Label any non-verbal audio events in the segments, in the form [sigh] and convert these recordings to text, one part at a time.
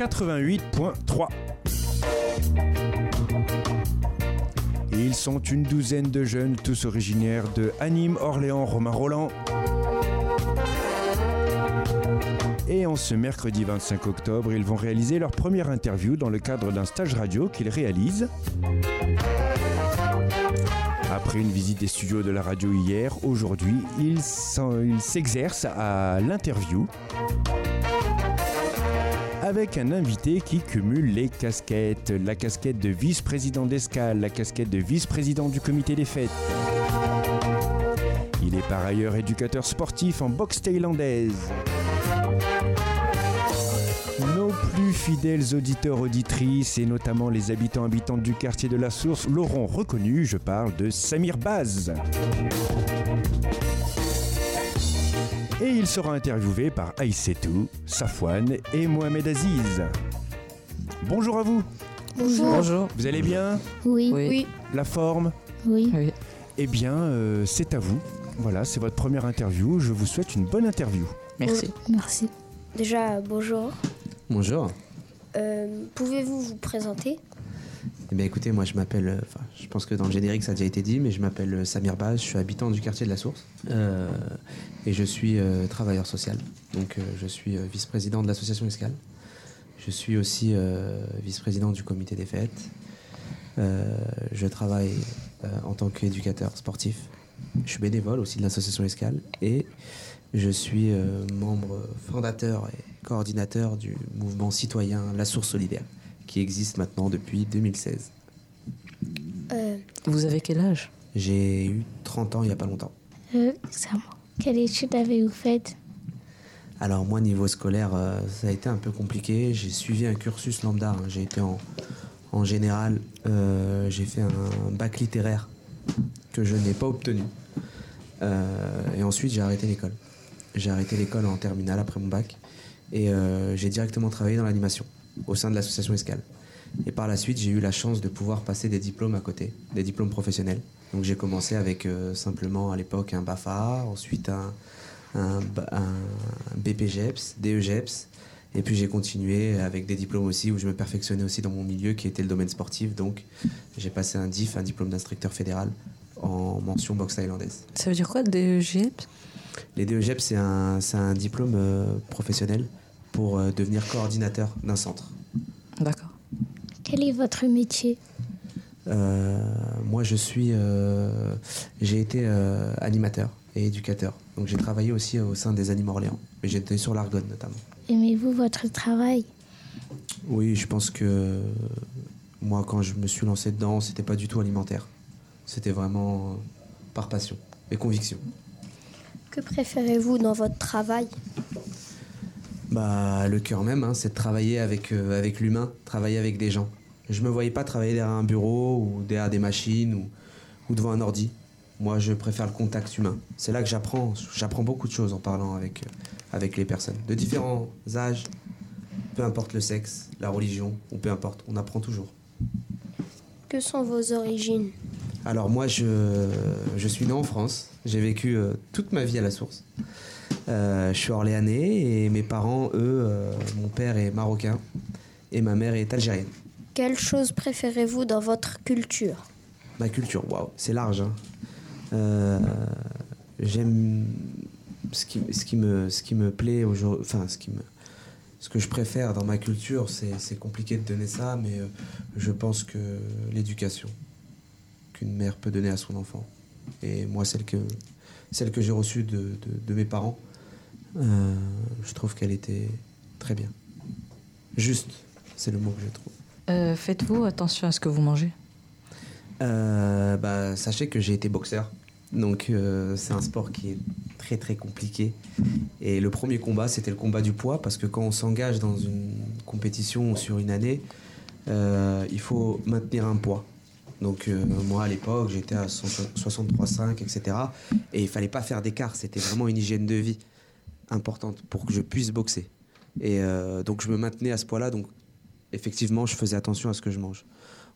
88.3 Ils sont une douzaine de jeunes, tous originaires de Anime, Orléans, Romain Roland. Et en ce mercredi 25 octobre, ils vont réaliser leur première interview dans le cadre d'un stage radio qu'ils réalisent. Après une visite des studios de la radio hier, aujourd'hui, ils s'exercent à l'interview avec un invité qui cumule les casquettes. La casquette de vice-président d'escale, la casquette de vice-président du comité des fêtes. Il est par ailleurs éducateur sportif en boxe thaïlandaise. Nos plus fidèles auditeurs auditrices et notamment les habitants habitantes du quartier de la Source l'auront reconnu, je parle de Samir Baz. Et il sera interviewé par Aïssetou, Safwan et Mohamed Aziz. Bonjour à vous, Bonjour. Bonjour. vous allez bien Oui. Oui. Oui. La forme Oui. Oui. Eh bien, euh, c'est à vous. Voilà, c'est votre première interview. Je vous souhaite une bonne interview. Merci. Merci. Déjà, bonjour. Bonjour. Euh, Pouvez-vous vous présenter? Eh bien écoutez, moi je m'appelle, euh, je pense que dans le générique ça a déjà été dit, mais je m'appelle euh, Samir Baz, je suis habitant du quartier de la Source euh, et je suis travailleur social. Donc je suis vice-président de l'association Escale. Je suis aussi vice-président du comité des fêtes. Je travaille en tant qu'éducateur sportif. Je suis bénévole aussi de l'association Escale et je suis membre fondateur et coordinateur du mouvement citoyen La Source Solidaire qui existe maintenant depuis 2016. Euh, Vous avez quel âge? J'ai eu 30 ans il n'y a pas longtemps. Euh, c'est à moi. Quelle étude avez-vous faite? Alors moi niveau scolaire euh, ça a été un peu compliqué. J'ai suivi un cursus lambda. hein. J'ai été en, en général, euh, j'ai fait un bac littéraire que je n'ai pas obtenu. Euh, et ensuite j'ai arrêté l'école. J'ai arrêté l'école en terminale après mon bac et euh, j'ai directement travaillé dans l'animation au sein de l'association Escale. Et par la suite, j'ai eu la chance de pouvoir passer des diplômes à côté, des diplômes professionnels. Donc j'ai commencé avec euh, simplement à l'époque un BAFA, ensuite un, un, un BPGEPS, DEGEPS, et puis j'ai continué avec des diplômes aussi où je me perfectionnais aussi dans mon milieu qui était le domaine sportif. Donc j'ai passé un DIF, un diplôme d'instructeur fédéral en mention boxe thaïlandaise. Ça veut dire quoi, DEGEP Les DEGEPS, c'est un, un diplôme euh, professionnel pour euh, devenir coordinateur d'un centre. D'accord. Quel est votre métier? Euh, moi, je suis, euh, j'ai été euh, animateur et éducateur. Donc, j'ai travaillé aussi au sein des Animaux Orléans. Mais j'étais sur l'Argonne notamment. Aimez-vous votre travail? Oui, je pense que moi, quand je me suis lancé dedans, c'était pas du tout alimentaire. C'était vraiment euh, par passion et conviction. que préférez-vous dans votre travail? Bah, le cœur même, hein, c'est de travailler avec, euh, avec l'humain, travailler avec des gens. Je me voyais pas travailler derrière un bureau ou derrière des machines ou, ou devant un ordi. Moi, je préfère le contact humain. C'est là que j'apprends. J'apprends beaucoup de choses en parlant avec, euh, avec les personnes de différents âges, peu importe le sexe, la religion, ou peu importe. On apprend toujours. Que sont vos origines? Alors moi, je, je suis né en France. J'ai vécu euh, toute ma vie à la source. Euh, je suis orléanais et mes parents, eux, euh, mon père est marocain et ma mère est algérienne. Quelle chose préférez-vous dans votre culture? Ma culture, waouh, c'est large. hein. Euh, J'aime ce qui, ce qui me, ce qui me plaît aujourd'hui, enfin ce qui me, ce que je préfère dans ma culture, c'est compliqué de donner ça, mais je pense que l'éducation qu'une mère peut donner à son enfant, et moi celle que, celle que j'ai reçue de, de- de mes parents, euh, je trouve qu'elle était très bien. Juste, c'est le mot que je trouve. Euh, Faites-vous attention à ce que vous mangez Euh, bah, sachez que j'ai été boxeur. Donc c'est un sport qui est très très compliqué. Et le premier combat, c'était le combat du poids, parce que quand on s'engage dans une compétition sur une année, il faut maintenir un poids. Donc euh, moi à l'époque j'étais à 63,5 etc. Et il fallait pas faire d'écart, c'était vraiment une hygiène de vie importante pour que je puisse boxer. Et euh, donc je me maintenais à ce poids-là, donc effectivement je faisais attention à ce que je mange.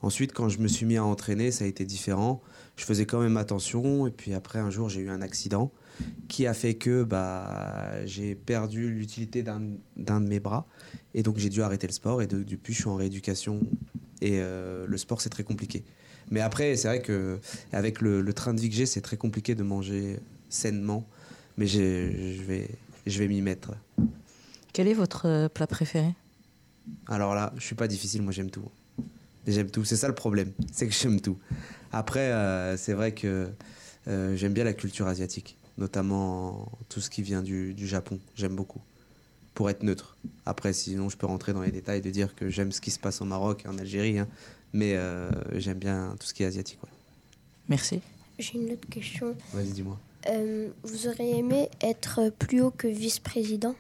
Ensuite quand je me suis mis à entraîner ça a été différent, je faisais quand même attention. Et puis après un jour j'ai eu un accident qui a fait que bah, j'ai perdu l'utilité d'un de mes bras. Et donc j'ai dû arrêter le sport. Et de- depuis je suis en rééducation. Et euh, le sport c'est très compliqué. Mais après c'est vrai que avec le, le train de vie que j'ai c'est très compliqué de manger sainement. Mais je vais, je vais m'y mettre. Quel est votre euh, plat préféré? Alors là, je suis pas difficile, moi j'aime tout. J'aime tout, c'est ça le problème, [laughs] c'est que j'aime tout. Après, euh, c'est vrai que euh, j'aime bien la culture asiatique, notamment tout ce qui vient du, du Japon, j'aime beaucoup. Pour être neutre. Après, sinon, je peux rentrer dans les détails de dire que j'aime ce qui se passe au Maroc et en Algérie, hein. mais euh, j'aime bien tout ce qui est asiatique. ouais. Merci. J'ai une autre question. Vas-y, dis-moi. Euh, vous auriez aimé être plus haut que vice-président?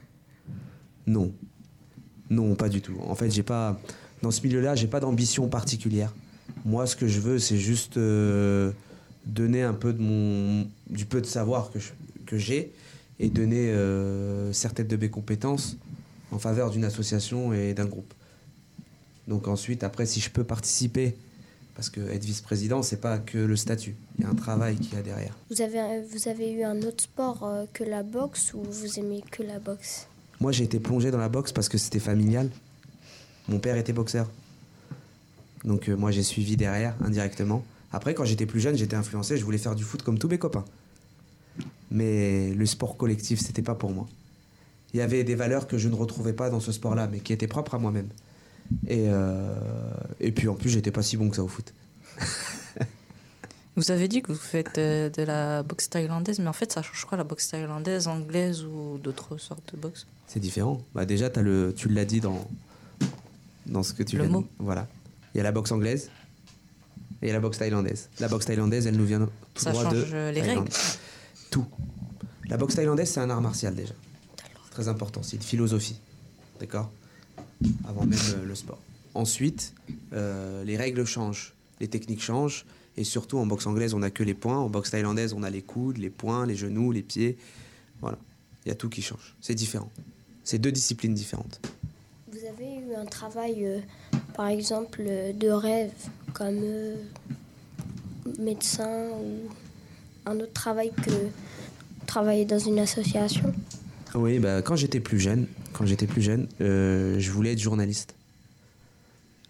Non. Non, pas du tout. En fait, j'ai pas dans ce milieu-là, j'ai pas d'ambition particulière. Moi, ce que je veux, c'est juste euh, donner un peu de mon du peu de savoir que que j'ai et donner euh, certaines de mes compétences en faveur d'une association et d'un groupe. Donc ensuite, après, si je peux participer, parce que être vice-président, c'est pas que le statut. Il y a un travail qu'il y a derrière. vous avez, vous avez eu un autre sport euh, que la boxe ou vous aimez que la boxe? Moi, j'ai été plongé dans la boxe parce que c'était familial. Mon père était boxeur. Donc euh, moi, j'ai suivi derrière, indirectement. Après, quand j'étais plus jeune, j'étais influencé, je voulais faire du foot comme tous mes copains. Mais le sport collectif, c'était pas pour moi. Il y avait des valeurs que je ne retrouvais pas dans ce sport-là, mais qui étaient propres à moi-même. Et, euh, et puis en plus, j'étais pas si bon que ça au foot. Vous avez dit que vous faites euh, de la boxe thaïlandaise, mais en fait, ça change quoi la boxe thaïlandaise, anglaise ou d'autres sortes de boxe? C'est différent. Bah déjà, as le, tu l'as dit dans, dans ce que tu Le viens de- mot. Voilà. Il y a la boxe anglaise et il y a la boxe thaïlandaise. La boxe thaïlandaise, elle nous vient tout Ça droit change de les Thaïlande. règles. Tout. La boxe thaïlandaise, c'est un art martial déjà. Très important. C'est une philosophie. D'accord? Avant même le sport. Ensuite, euh, les règles changent. Les techniques changent. Et surtout, en boxe anglaise, on n'a que les poings. En boxe thaïlandaise, on a les coudes, les poings, les genoux, les pieds. Voilà. Il y a tout qui change. C'est différent. C'est deux disciplines différentes. Vous avez eu un travail, euh, par exemple, de rêve, comme euh, médecin ou un autre travail que travailler dans une association? Oui, bah, quand j'étais plus jeune, quand j'étais plus jeune, euh, je voulais être journaliste.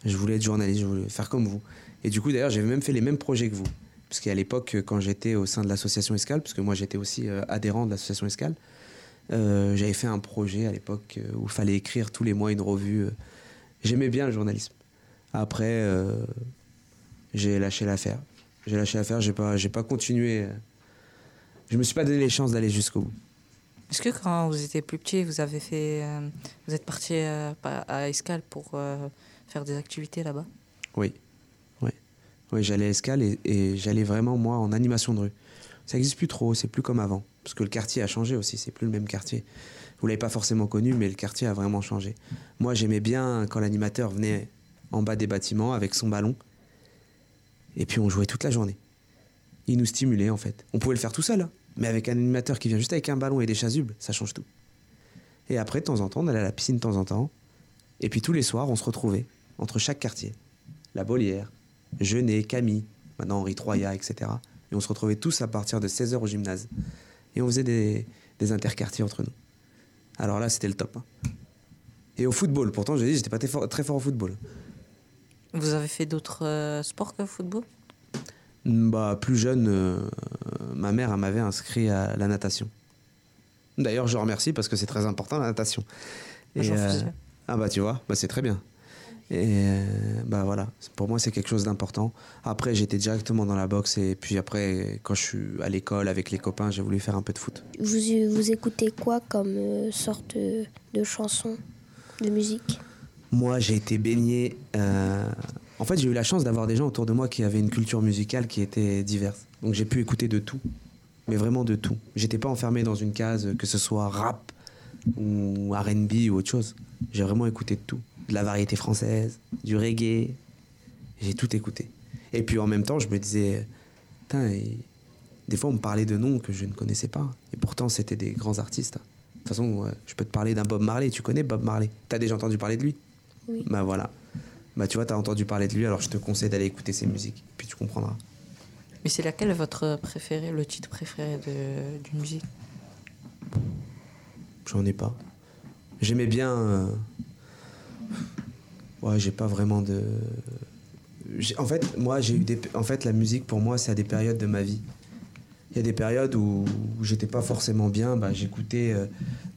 Je voulais être journaliste, je voulais faire comme vous. Et du coup, d'ailleurs, j'avais même fait les mêmes projets que vous. Parce qu'à l'époque, quand j'étais au sein de l'association Escale, parce que moi j'étais aussi euh, adhérent de l'association Escale, euh, j'avais fait un projet à l'époque où il fallait écrire tous les mois une revue. J'aimais bien le journalisme. Après, j'ai lâché l'affaire. J'ai lâché l'affaire, j'ai pas, pas continué. Je me suis pas donné les chances d'aller jusqu'au bout. Est-ce que quand vous étiez plus petit, vous avez fait, euh, vous êtes parti euh, à Escale pour euh, faire des activités là-bas? Oui, oui. Oui, j'allais à Escale et, et j'allais vraiment, moi, en animation de rue. Ça n'existe plus trop, c'est plus comme avant. Parce que le quartier a changé aussi, c'est plus le même quartier. Vous l'avez pas forcément connu, mais le quartier a vraiment changé. Moi, j'aimais bien quand l'animateur venait en bas des bâtiments avec son ballon. Et puis on jouait toute la journée. Il nous stimulait, en fait. On pouvait le faire tout seul, hein. Mais avec un animateur qui vient juste avec un ballon et des chasubles, ça change tout. Et après, de temps en temps, on allait à la piscine de temps en temps. Et puis tous les soirs, on se retrouvait entre chaque quartier. La Bolière, Genet, Camille, maintenant Henri Troya, etc. Et on se retrouvait tous à partir de 16h au gymnase. Et on faisait des, interquartiers entre nous. Alors là, c'était le top. hein. Et au football, pourtant, j'ai dit, j'étais pas très fort, très fort au football. Vous avez fait d'autres euh, sports que le football? Bah, plus jeune, euh, ma mère elle m'avait inscrit à la natation. D'ailleurs, je remercie parce que c'est très important la natation. Moi, j'en euh, ah bah tu vois, bah, c'est très bien. Et euh, bah voilà, pour moi c'est quelque chose d'important. Après, j'étais directement dans la boxe et puis après, quand je suis à l'école avec les copains, j'ai voulu faire un peu de foot. vous, vous écoutez quoi comme euh, sorte de, de chanson, de musique? Moi, j'ai été baigné. euh, En fait, j'ai eu la chance d'avoir des gens autour de moi qui avaient une culture musicale qui était diverse. Donc, j'ai pu écouter de tout, mais vraiment de tout. J'étais pas enfermé dans une case, que ce soit rap ou RB ou autre chose. J'ai vraiment écouté de tout. de la variété française, du reggae. J'ai tout écouté. Et puis en même temps, je me disais, putain, des fois on me parlait de noms que je ne connaissais pas. Et pourtant, c'était des grands artistes. De toute façon, je peux te parler d'un Bob Marley. Tu connais Bob Marley? T'as déjà entendu parler de lui? Oui. Bah voilà. Bah tu vois, t'as entendu parler de lui, alors je te conseille d'aller écouter ses musiques. Puis tu comprendras. Mais c'est laquelle votre préféré, le titre préféré d'une musique? J'en ai pas. J'aimais bien. Euh, ouais, j'ai pas vraiment de. En fait, moi, j'ai eu des. En fait, la musique pour moi, c'est à des périodes de ma vie. Il y a des périodes où, j'étais pas forcément bien, bah, j'écoutais euh,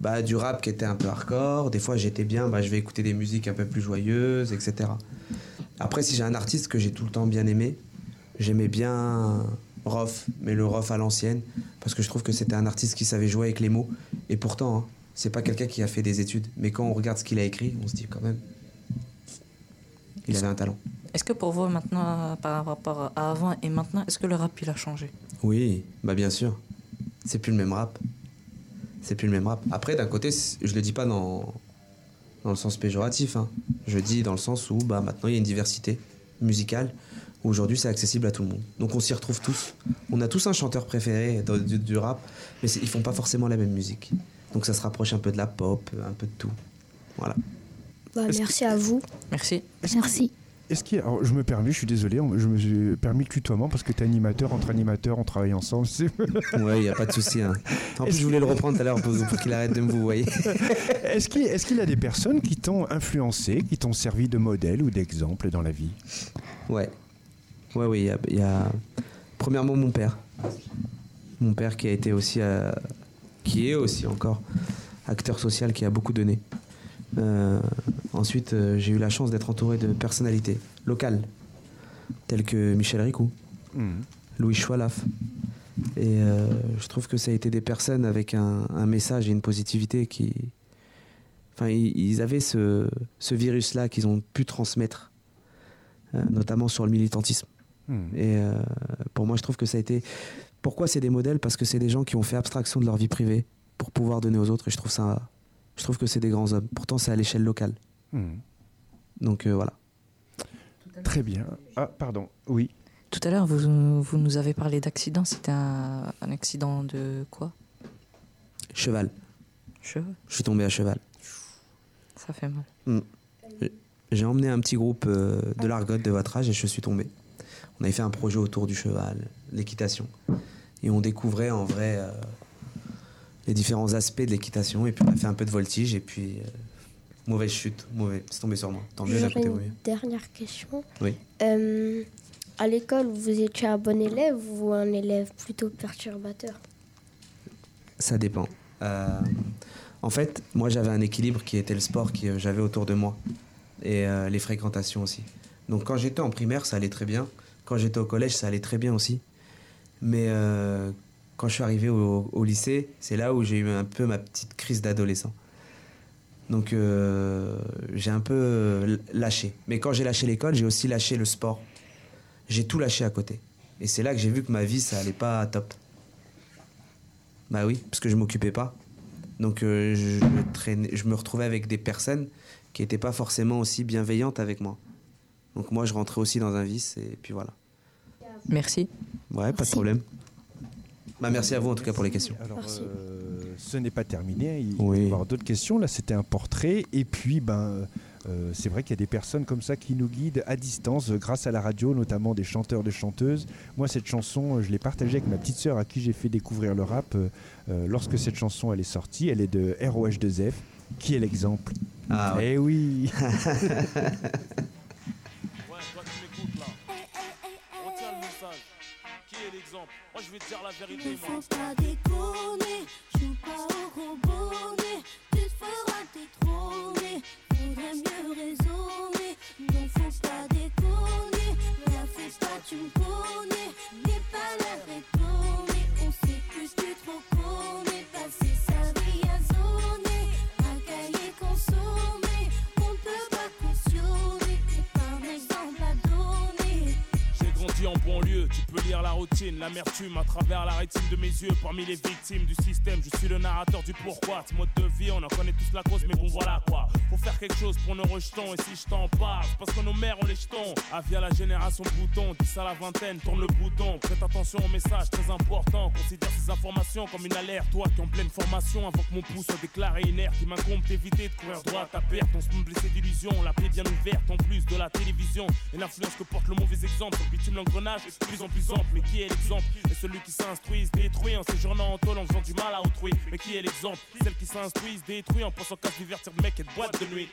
bah, du rap qui était un peu hardcore. Des fois, j'étais bien, bah, je vais écouter des musiques un peu plus joyeuses, etc. Après, si j'ai un artiste que j'ai tout le temps bien aimé, j'aimais bien Rof, mais le Rof à l'ancienne, parce que je trouve que c'était un artiste qui savait jouer avec les mots. Et pourtant, hein, c'est pas quelqu'un qui a fait des études. Mais quand on regarde ce qu'il a écrit, on se dit quand même, il avait un talent. Est-ce que pour vous maintenant, par rapport à avant et maintenant, est-ce que le rap il a changé? Oui, bah bien sûr. C'est plus le même rap. C'est plus le même rap. Après, d'un côté, je le dis pas dans, dans le sens péjoratif. Hein. Je dis dans le sens où bah, maintenant il y a une diversité musicale. Aujourd'hui, c'est accessible à tout le monde. Donc on s'y retrouve tous. On a tous un chanteur préféré du, du rap, mais ils font pas forcément la même musique. Donc ça se rapproche un peu de la pop, un peu de tout. Voilà. Bah, merci à vous. Merci. Merci. Est-ce qu'il alors, je me permets, je suis désolé, je me suis permis le tutoiement parce que tu es animateur, entre animateurs, on travaille ensemble. [laughs] ouais, il n'y a pas de souci. Hein. En plus, je voulais le reprendre tout à l'heure pour, qu'il arrête de me vous voyez. [laughs] Est-ce qu'il est y a des personnes qui t'ont influencé, qui t'ont servi de modèle ou d'exemple dans la vie? Ouais. Ouais, oui, il y, a, Premièrement, mon père. Mon père qui a été aussi. Euh, qui est aussi encore acteur social qui a beaucoup donné. Euh, ensuite, euh, j'ai eu la chance d'être entouré de personnalités locales, telles que Michel Ricou, mhm. Louis Choualaf. Et euh, je trouve que ça a été des personnes avec un, message et une positivité qui. Enfin, ils, avaient ce, ce virus-là qu'ils ont pu transmettre, notamment sur le militantisme. Mhm. Et pour moi, je trouve que ça a été. Pourquoi c'est des modèles? Parce que c'est des gens qui ont fait abstraction de leur vie privée pour pouvoir donner aux autres. Et je trouve ça je trouve que c'est des grands hommes. Pourtant, c'est à l'échelle locale. Hmm. Donc euh, voilà. Très bien. Ah, pardon. Oui. Tout à l'heure, vous, vous, nous avez parlé d'accident. C'était un, accident de quoi? Cheval. Cheval Je suis tombé à cheval. Ça fait mal. Hmm. J'ai emmené un petit groupe euh, de l'argote de votre âge et je suis tombé. On avait fait un projet autour du cheval, l'équitation. Et on découvrait en vrai euh, les différents aspects de l'équitation. Et puis on a fait un peu de voltige et puis euh, mauvaise chute, mauvais, c'est tombé sur moi. Tant mieux côté, une Dernière question. Oui. Euh, à l'école, vous étiez un bon élève ou un élève plutôt perturbateur? Ça dépend. Euh, en fait, moi j'avais un équilibre qui était le sport que j'avais autour de moi et les fréquentations aussi. Donc quand j'étais en primaire, ça allait très bien. Quand j'étais au collège, ça allait très bien aussi. Mais quand je suis arrivé au, lycée, c'est là où j'ai eu un peu ma petite crise d'adolescent. Donc euh, j'ai un peu lâché. Mais quand j'ai lâché l'école, j'ai aussi lâché le sport. J'ai tout lâché à côté. Et c'est là que j'ai vu que ma vie, ça allait pas top. Bah oui, parce que je m'occupais pas. Donc euh, je, je me retrouvais avec des personnes qui n'étaient pas forcément aussi bienveillantes avec moi. Donc moi, je rentrais aussi dans un vice et puis voilà. Merci. Ouais, pas de problème. Bah, merci à vous en tout cas pour les questions. Alors, euh, ce n'est pas terminé. Il va y avoir d'autres questions. Là, c'était un portrait. Et puis, ben, euh, c'est vrai qu'il y a des personnes comme ça qui nous guident à distance euh, grâce à la radio, notamment des chanteurs, des chanteuses. Moi, cette chanson, je l'ai partagée avec ma petite sœur à qui j'ai fait découvrir le rap. lorsque cette chanson elle est sortie, elle est de ROH2F, qui est l'exemple? Ah ouais. Eh oui [laughs] Moi je vais te dire la vérité. Ne faut pas déconner, joue pas au robonnet. Tu te feras détrôner, faudrait mieux raisonner. Ne faut pas déconner, la fais pas, tu me connais. La routine, l'amertume à travers la rétine de mes yeux. Parmi les victimes du système, je suis le narrateur du pourquoi. Ce mode de vie, on en connaît tous la cause, mais bon voilà quoi. Faut faire quelque chose pour nos rejetons. Et si je t'en parle, parce que nos mères ont les jetons. À la génération bouton, 10 à la vingtaine, tourne le bouton. Prête attention au message très important. Considère ces informations comme une alerte. Toi qui en pleine formation, avant que mon pouce soit déclaré inerte, il m'incombe d'éviter de courir droit à ta perte. On se blessé d'illusion, la paix bien ouverte en plus de la télévision. Et l'influence que porte le mauvais exemple, bitume l'engrenage est de plus en Mais qui est l'exemple? Et celui qui s'instruit, se détruit en séjournant en tôle en faisant du mal à autrui. Mais qui est l'exemple? Celle qui s'instruit, se détruit en pensant qu'à divertir de mec et de boîte de nuit.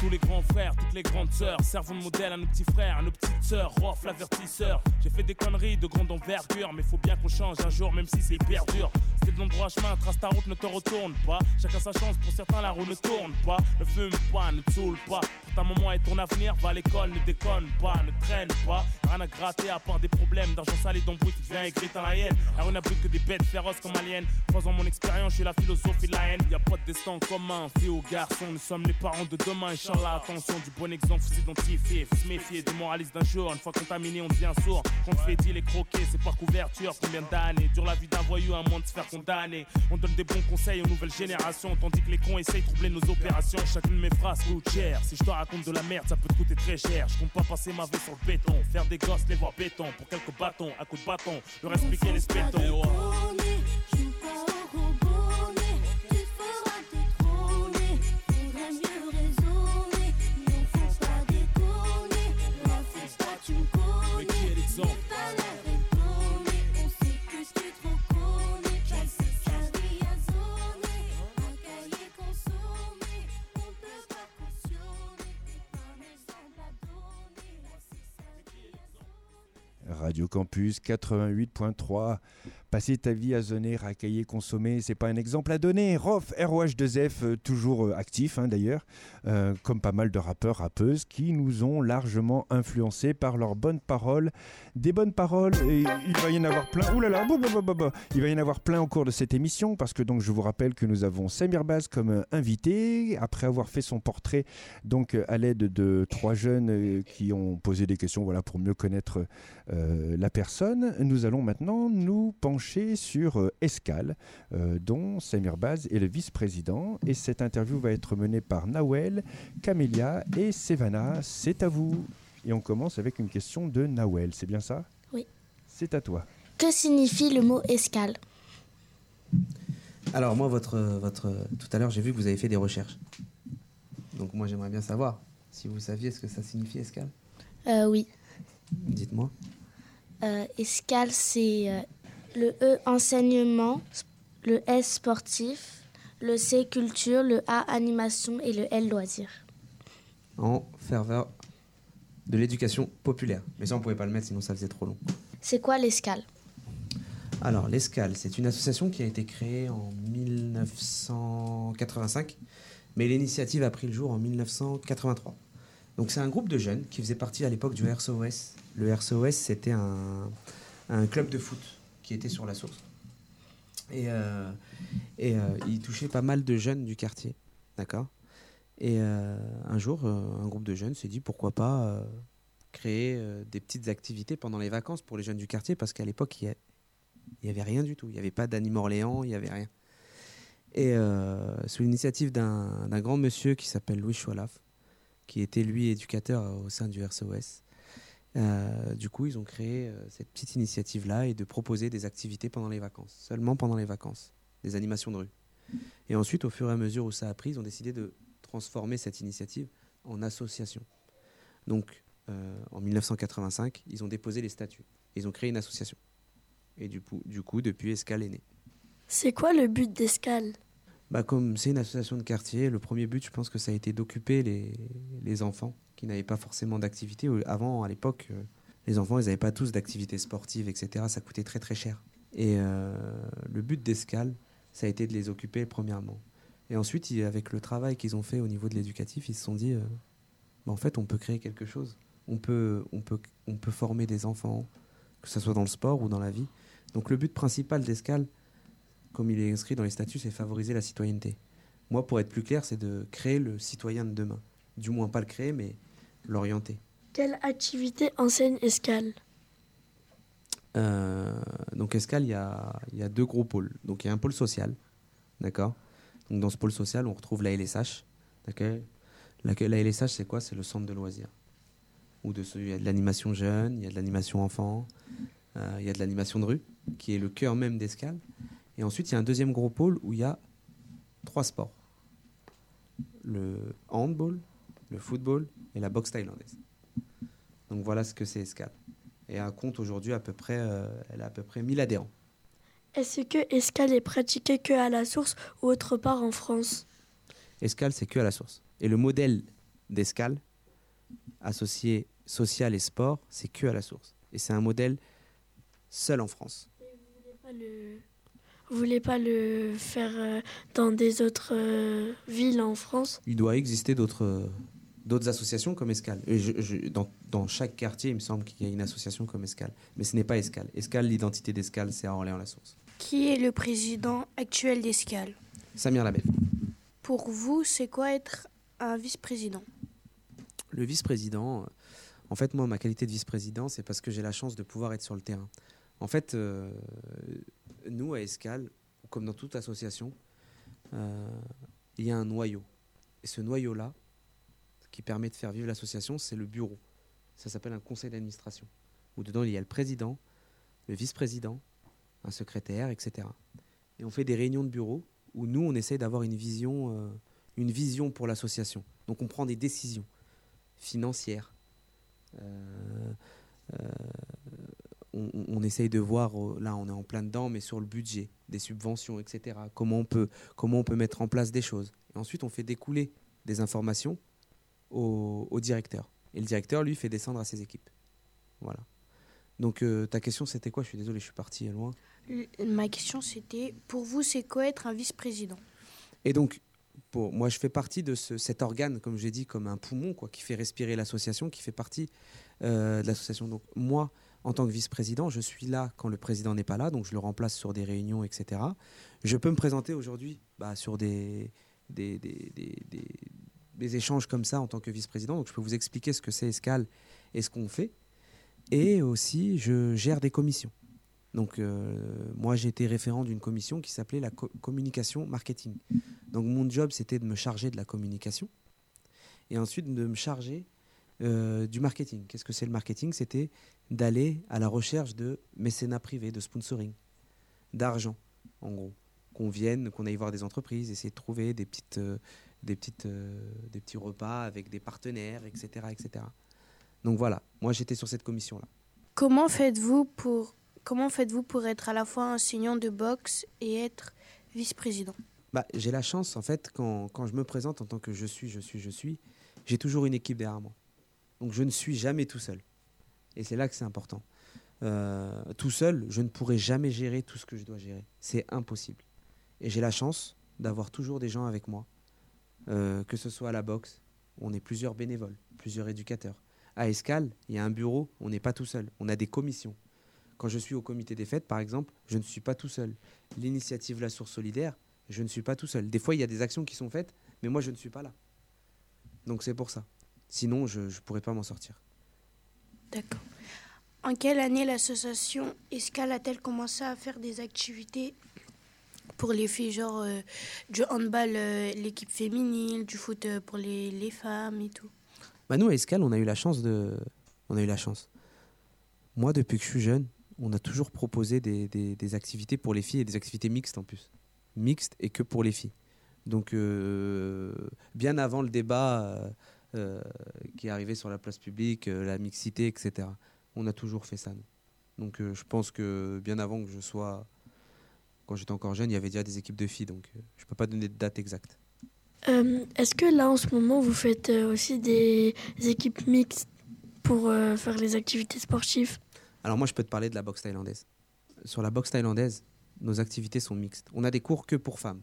Tous les grands frères, toutes les grandes sœurs, servons de modèle à nos petits frères, à nos petites sœurs, Rof l'avertisseur. J'ai fait des conneries de grande envergure, mais faut bien qu'on change un jour, même si c'est hyper dur. C'était le droit chemin, trace ta route, ne te retourne pas. Chacun sa chance, pour certains la roue ne tourne pas. Ne fume pas, ne saoule pas. Ta maman et ton avenir, va à l'école, ne déconne pas, ne traîne pas. Rien à gratter à part des problèmes d'argent sale et d'embrouille qui devient écrit dans la haine. Alors on n'a plus que des bêtes féroces comme aliens. Croisant mon expérience, je suis la philosophie de la haine. Y a pas de destin en commun, fille ou garçon. Nous sommes les parents de demain, Inch'Allah. Attention, du bon exemple, faut s'identifier, faut se méfier des moralistes d'un jour. Une fois contaminé, on devient sourd. Quand on fait dit les croquer, c'est par couverture. Combien d'années dure la vie d'un voyou à moins de se faire condamner? On donne des bons conseils aux nouvelles générations, tandis que les cons essayent de troubler nos opérations. Chacune de mes phrases coûte. Si je te raconte de la merde, ça peut te coûter très cher. Je compte pas passer ma vie sur le béton, faire des gosses, les voir béton. Pour quelques bâtons, à coups de bâton, leur expliquer les spétons. Campus 88.3. Passer ta vie à zoner, racailler, consommer, c'est pas un exemple à donner. Rof, ROH2F, euh, toujours euh, actif hein, d'ailleurs, euh, comme pas mal de rappeurs, rappeuses qui nous ont largement influencés par leurs bonnes paroles. Des bonnes paroles, et il va y en avoir plein. Bah. il va y en avoir plein au cours de cette émission parce que donc je vous rappelle que nous avons Samir Baz comme invité après avoir fait son portrait donc à l'aide de trois jeunes qui ont posé des questions voilà pour mieux connaître la personne. Nous allons maintenant nous pencher sur euh, Escale, euh, dont Samir Baz est le vice-président. Et cette interview va être menée par Nawel, Camélia et Sevana. C'est à vous. Et on commence avec une question de Nawel, c'est bien ça? Oui. C'est à toi. Que signifie le mot escale? Alors moi, votre, votre, tout à l'heure, j'ai vu que vous avez fait des recherches. Donc moi, j'aimerais bien savoir si vous saviez ce que ça signifie escale? Euh, Oui. Dites-moi. Euh, escale, c'est le E enseignement, le S sportif, le C culture, le A animation et le L loisir. En ferveur de l'éducation populaire. Mais ça, on pouvait pas le mettre, sinon ça faisait trop long. C'est quoi l'escale? Alors, l'Escale, c'est une association qui a été créée en 1985, mais l'initiative a pris le jour en 1983. Donc, c'est un groupe de jeunes qui faisait partie à l'époque du RCOS. Le RCOS, c'était un, un club de foot qui était sur la source. Et, euh, et euh, il touchait pas mal de jeunes du quartier. D'accord? Et euh, un jour, un groupe de jeunes s'est dit pourquoi pas créer des petites activités pendant les vacances pour les jeunes du quartier, parce qu'à l'époque, il n'y avait rien du tout. Il n'y avait pas d'anime Orléans, il n'y avait rien. Et sous l'initiative d'un grand monsieur qui s'appelle Louis Choualaf, qui était lui éducateur au sein du RCOS, euh, du coup, ils ont créé euh, cette petite initiative-là et de proposer des activités pendant les vacances, seulement pendant les vacances, des animations de rue. Et ensuite, au fur et à mesure où ça a pris, ils ont décidé de transformer cette initiative en association. Donc, euh, en 1985, ils ont déposé les statuts. Ils ont créé une association. Et du coup, du coup depuis, Escale est née. C'est quoi le but d'Escale? Bah, comme c'est une association de quartier, le premier but, je pense que ça a été d'occuper les, les enfants qui n'avaient pas forcément d'activité. Avant, à l'époque, euh, Les enfants, ils n'avaient pas tous d'activités sportives, etc. Ça coûtait très très cher. Et le but d'Escale, ça a été de les occuper premièrement. Et ensuite, avec le travail qu'ils ont fait au niveau de l'éducatif, ils se sont dit, bah, en fait, on peut créer quelque chose. On peut, on, peut, on peut former des enfants, que ce soit dans le sport ou dans la vie. Donc le but principal d'Escale, comme il est inscrit dans les statuts, c'est favoriser la citoyenneté. Moi, pour être plus clair, c'est de créer le citoyen de demain. Du moins pas le créer, mais l'orienter. Quelle activité enseigne Escale? Euh, Donc Escale, il y a, y a, deux gros pôles. Donc il y a un pôle social, d'accord? Donc dans ce pôle social, on retrouve la LSH. La, la LSH, c'est quoi? C'est le centre de loisirs. Où de, il y a de l'animation jeune, il y a de l'animation enfant, euh, il y a de l'animation de rue, qui est le cœur même d'Escale. Et ensuite, il y a un deuxième gros pôle où il y a trois sports. Le handball, le football et la boxe thaïlandaise. Donc voilà ce que c'est Escale. Et elle compte aujourd'hui à peu près, euh, elle a à peu près 1000 adhérents. Est-ce que Escale est pratiqué que à la source ou autre part en France? Escale, c'est que à la source. Et le modèle d'Escale, associé social et sport, c'est que à la source. Et c'est un modèle seul en France. Vous voulez pas le faire euh, dans des autres euh, villes en France? Il doit exister d'autres d'autres associations comme Escale. dans, dans, chaque quartier, il me semble qu'il y a une association comme Escale. Mais ce n'est pas Escale. Escale, l'identité d'Escale, c'est à Orléans-la-Source. Qui est le président actuel d'Escale? Samir Label. Pour vous, c'est quoi être un vice-président? Le vice-président, euh, en fait, moi, ma qualité de vice-président, c'est parce que j'ai la chance de pouvoir être sur le terrain. En fait, euh, nous, à Escale, comme dans toute association, euh, il y a un noyau. Et ce noyau-là, qui permet de faire vivre l'association, c'est le bureau. Ça s'appelle un conseil d'administration, où dedans, il y a le président, le vice-président, un secrétaire, etc. Et on fait des réunions de bureau où nous, on essaye d'avoir une vision, euh, une vision pour l'association. Donc on prend des décisions financières, euh, on, essaye de voir, euh, là on est en plein dedans, mais sur le budget, des subventions, etc. Comment on peut, comment on peut mettre en place des choses. Et ensuite, on fait découler des informations au, directeur. Et le directeur, lui, fait descendre à ses équipes. Voilà. Donc euh, ta question, c'était quoi? Je suis désolé, je suis parti loin. Ma question, c'était, pour vous, c'est quoi être un vice-président? Et donc, pour, moi, je fais partie de cet organe, comme j'ai dit, comme un poumon, quoi, qui fait respirer l'association, qui fait partie euh, de l'association. Donc moi, en tant que vice-président, je suis là quand le président n'est pas là, donc je le remplace sur des réunions, etc. Je peux me présenter aujourd'hui bah, sur des des, échanges comme ça en tant que vice-président, donc je peux vous expliquer ce que c'est Escale et ce qu'on fait. Et aussi, je gère des commissions. Donc, euh, moi, j'étais référent d'une commission qui s'appelait la communication marketing. Donc, mon job, c'était de me charger de la communication et ensuite de me charger euh, du marketing. Qu'est-ce que c'est le marketing? C'était d'aller à la recherche de mécénat privé, de sponsoring, d'argent, en gros. Qu'on vienne, qu'on aille voir des entreprises, essayer de trouver des, petites, euh, des, petites, euh, des petits repas avec des partenaires, etc. etc. Donc voilà, moi j'étais sur cette commission-là. Comment faites-vous pour, comment faites-vous pour être à la fois enseignant de boxe et être vice-président? Bah, J'ai la chance, en fait, quand, quand je me présente en tant que je suis, je suis, je suis, j'ai toujours une équipe derrière moi. Donc je ne suis jamais tout seul. Et c'est là que c'est important. Euh, tout seul, je ne pourrai jamais gérer tout ce que je dois gérer. C'est impossible. Et j'ai la chance d'avoir toujours des gens avec moi, euh, que ce soit à la boxe, on est plusieurs bénévoles, plusieurs éducateurs. À Escale, il y a un bureau, on n'est pas tout seul, on a des commissions. Quand je suis au comité des fêtes, par exemple, je ne suis pas tout seul. L'initiative La Source Solidaire, je ne suis pas tout seul. Des fois, il y a des actions qui sont faites, mais moi, je ne suis pas là. Donc c'est pour ça. Sinon, je ne pourrais pas m'en sortir. D'accord. En quelle année l'association Escale a-t-elle commencé à faire des activités pour les filles, genre euh, du handball, euh, l'équipe féminine, du foot euh, pour les, les, femmes et tout bah Nous, à Escale, on a eu la chance de. On a eu la chance. Moi, depuis que je suis jeune, on a toujours proposé des, des, activités pour les filles et des activités mixtes en plus. Mixtes et que pour les filles. Donc, bien avant le débat qui est arrivé sur la place publique, la mixité, etc. On a toujours fait ça, nous. Donc je pense que bien avant que je sois, quand j'étais encore jeune, il y avait déjà des équipes de filles, donc je ne peux pas donner de date exacte. Est-ce que là, en ce moment, vous faites aussi des équipes mixtes pour euh, faire les activités sportives? Alors moi, je peux te parler de la boxe thaïlandaise. Sur la boxe thaïlandaise, nos activités sont mixtes. On a des cours que pour femmes.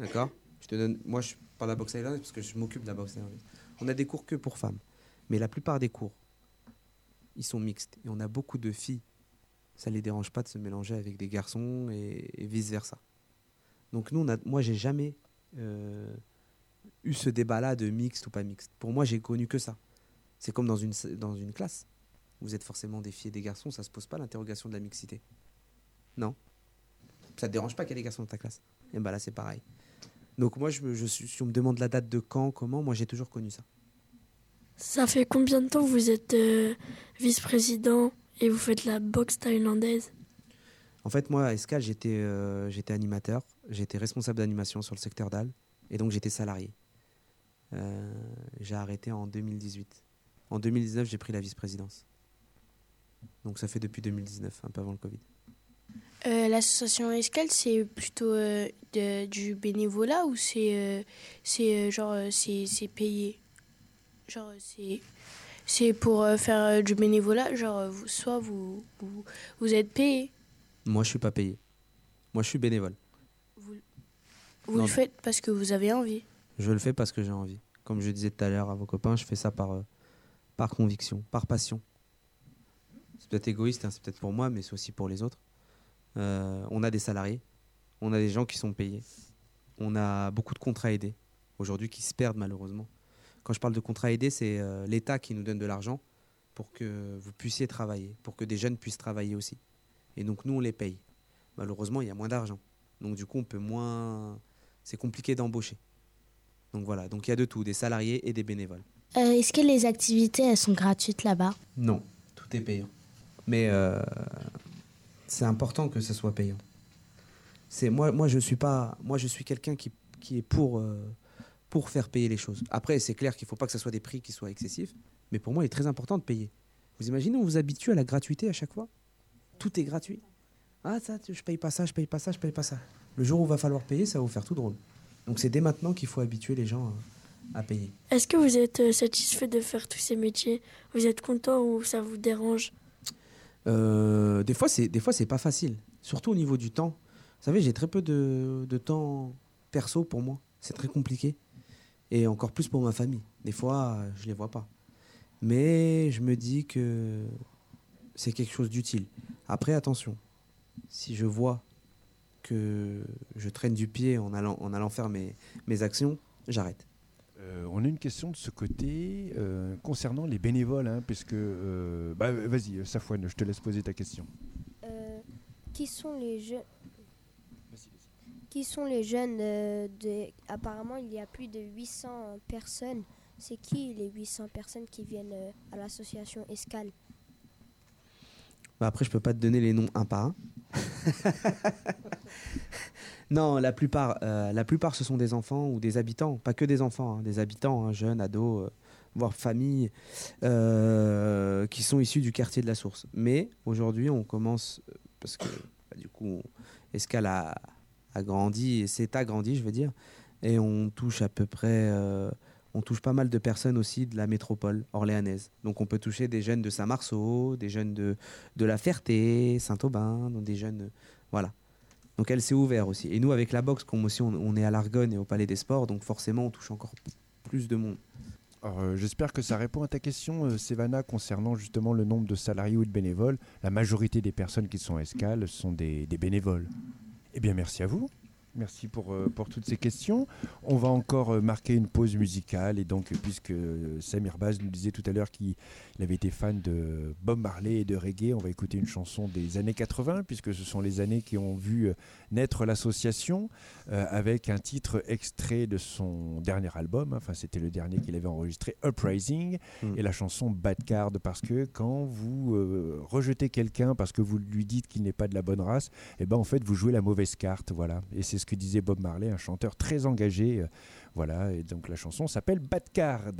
D'accord? Je te donne. Moi, je parle de la boxe thaïlandaise parce que je m'occupe de la boxe thaïlandaise. On a des cours que pour femmes. Mais la plupart des cours, ils sont mixtes. Et on a beaucoup de filles. Ça les dérange pas de se mélanger avec des garçons et, vice versa. Donc nous, on a, moi, j'ai jamais euh, eu ce débat-là de mixte ou pas mixte. Pour moi, j'ai connu que ça. C'est comme dans une, classe. Vous êtes forcément des filles et des garçons, ça se pose pas l'interrogation de la mixité. Non. Ça te dérange pas qu'il y ait des garçons dans ta classe Et ben là, c'est pareil. Donc moi, si on me demande la date de quand, comment, moi j'ai toujours connu ça. Ça fait combien de temps que vous êtes euh, vice-président? Et vous faites la boxe thaïlandaise En fait, moi, à Escal, j'étais euh, j'étais animateur, j'étais responsable d'animation sur le secteur d'Al, et donc j'étais salarié. Euh, j'ai arrêté en 2018. En 2019, j'ai pris la vice-présidence. Donc ça fait depuis 2019, un peu avant le Covid. Euh, l'association Escale, c'est plutôt euh, de, du bénévolat ou c'est euh, c'est genre c'est payé? Genre c'est c'est pour faire du bénévolat, genre soit vous, vous, vous êtes payé Moi, je suis pas payé. Moi, je suis bénévole. Vous, vous le faites parce que vous avez envie Je le fais parce que j'ai envie. Comme je disais tout à l'heure à vos copains, je fais ça par, par conviction, par passion. C'est peut-être égoïste, hein, c'est peut-être pour moi, mais c'est aussi pour les autres. Euh, on a des salariés, on a des gens qui sont payés, on a beaucoup de contrats aidés aujourd'hui qui se perdent malheureusement. Quand je parle de contrats aidés, c'est euh, l'État qui nous donne de l'argent pour que vous puissiez travailler, pour que des jeunes puissent travailler aussi. Et donc nous, on les paye. Malheureusement, il y a moins d'argent. Donc du coup, on peut moins... C'est compliqué d'embaucher. Donc voilà, donc il y a de tout, des salariés et des bénévoles. Euh, est-ce que les activités, elles sont gratuites là-bas? Non, tout est payant. Mais c'est important que ce soit payant. C'est moi, moi je suis pas, moi je suis quelqu'un qui, qui, est pour euh, pour faire payer les choses. Après, c'est clair qu'il faut pas que ce soit des prix qui soient excessifs, mais pour moi, il est très important de payer. Vous imaginez, on vous habitue à la gratuité à chaque fois? Tout est gratuit. Ah ça, je paye pas ça, je paye pas ça, je paye pas ça. Le jour où il va falloir payer, ça va vous faire tout drôle. Donc c'est dès maintenant qu'il faut habituer les gens à, payer. Est-ce que vous êtes euh, satisfait de faire tous ces métiers? Vous êtes content ou ça vous dérange? Euh, des fois, c'est des fois c'est pas facile, surtout au niveau du temps. Vous savez, j'ai très peu de, de, temps perso pour moi. C'est très compliqué, et encore plus pour ma famille. Des fois, je les vois pas. Mais je me dis que c'est quelque chose d'utile. Après, attention, si je vois que je traîne du pied en allant, en allant faire mes, mes actions, j'arrête. Euh, on a une question de ce côté euh, concernant les bénévoles, hein, puisque... Euh, bah, vas-y, Safouane, je te laisse poser ta question. qui sont les jeunes Qui sont les jeunes de... Apparemment, il y a plus de 800 personnes. C'est qui les 800 personnes qui viennent à l'association Escale? Bah Après, je peux pas te donner les noms un par un. [laughs] Non, la plupart, euh, la plupart, ce sont des enfants ou des habitants, pas que des enfants, hein, des habitants, hein, jeunes, ados, euh, voire familles, euh, qui sont issus du quartier de la Source. Mais aujourd'hui, on commence, parce que bah, du coup, Escale a, a grandi, et s'est agrandi, je veux dire, et on touche à peu près, on touche pas mal de personnes aussi de la métropole orléanaise. Donc on peut toucher des jeunes de Saint-Marceau, des jeunes de, de La Ferté, Saint-Aubin, des jeunes, voilà. Donc elle s'est ouverte aussi. Et nous, avec la boxe, comme aussi on, est à l'Argonne et au Palais des Sports, donc forcément on touche encore plus de monde. Euh, j'espère que ça répond à ta question, euh, Sévana, concernant justement le nombre de salariés ou de bénévoles. La majorité des personnes qui sont à Escale sont des bénévoles. Eh bien, merci à vous. Merci pour, euh, pour toutes ces questions. On va encore euh, marquer une pause musicale. Et donc, puisque euh, Samir Baz nous disait tout à l'heure qu'il avait été fan de Bob Marley et de reggae, on va écouter une chanson des années 80, puisque ce sont les années qui ont vu naître l'association, avec un titre extrait de son dernier album. Enfin, c'était le dernier qu'il avait enregistré, Uprising, hmm. et la chanson Bad Card, parce que quand vous rejetez quelqu'un parce que vous lui dites qu'il n'est pas de la bonne race, et eh ben en fait, vous jouez la mauvaise carte. Voilà. Et c'est ce que disait Bob Marley, un chanteur très engagé. Euh, voilà, et donc la chanson s'appelle Bad Card.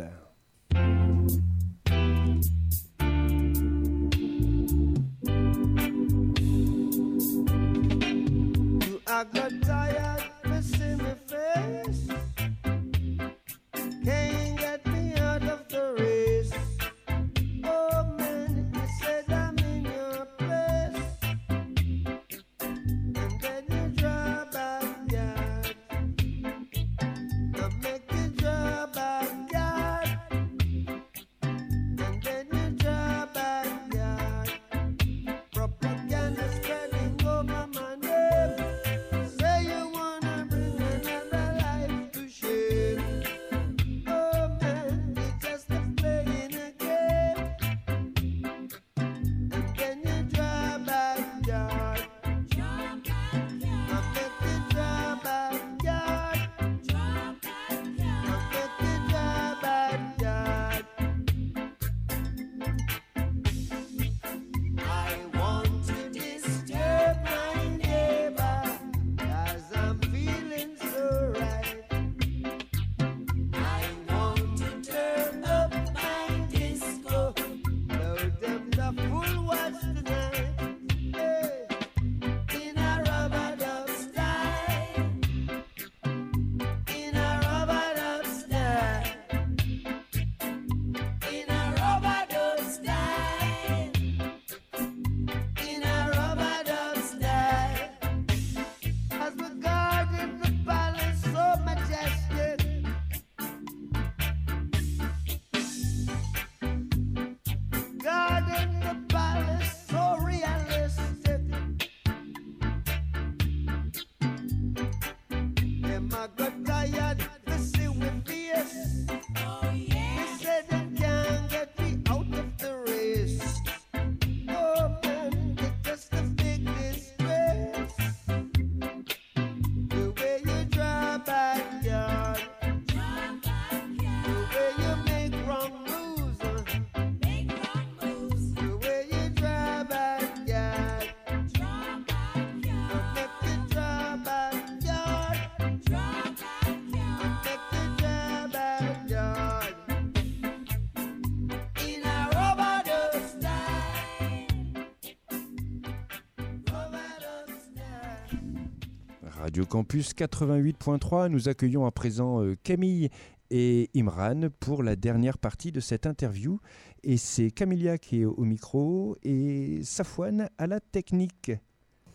Radio Campus 88.3, nous accueillons à présent euh, Camille et Imran pour la dernière partie de cette interview. Et c'est Camilia qui est au micro et Safouane à la technique.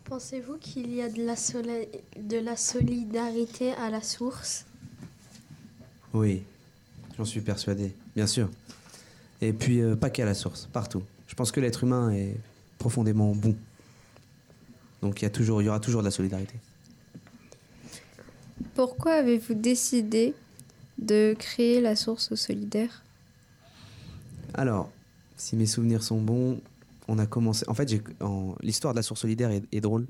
Pensez-vous qu'il y a de la, de la solidarité à la source? Oui, j'en suis persuadé, bien sûr. Et puis, euh, pas qu'à la source, partout. Je pense que l'être humain est profondément bon. Donc il y, a toujours, il y aura toujours de la solidarité. Pourquoi avez-vous décidé de créer la source solidaire? Alors, si mes souvenirs sont bons, on a commencé. En fait, l'histoire de la source solidaire est, drôle.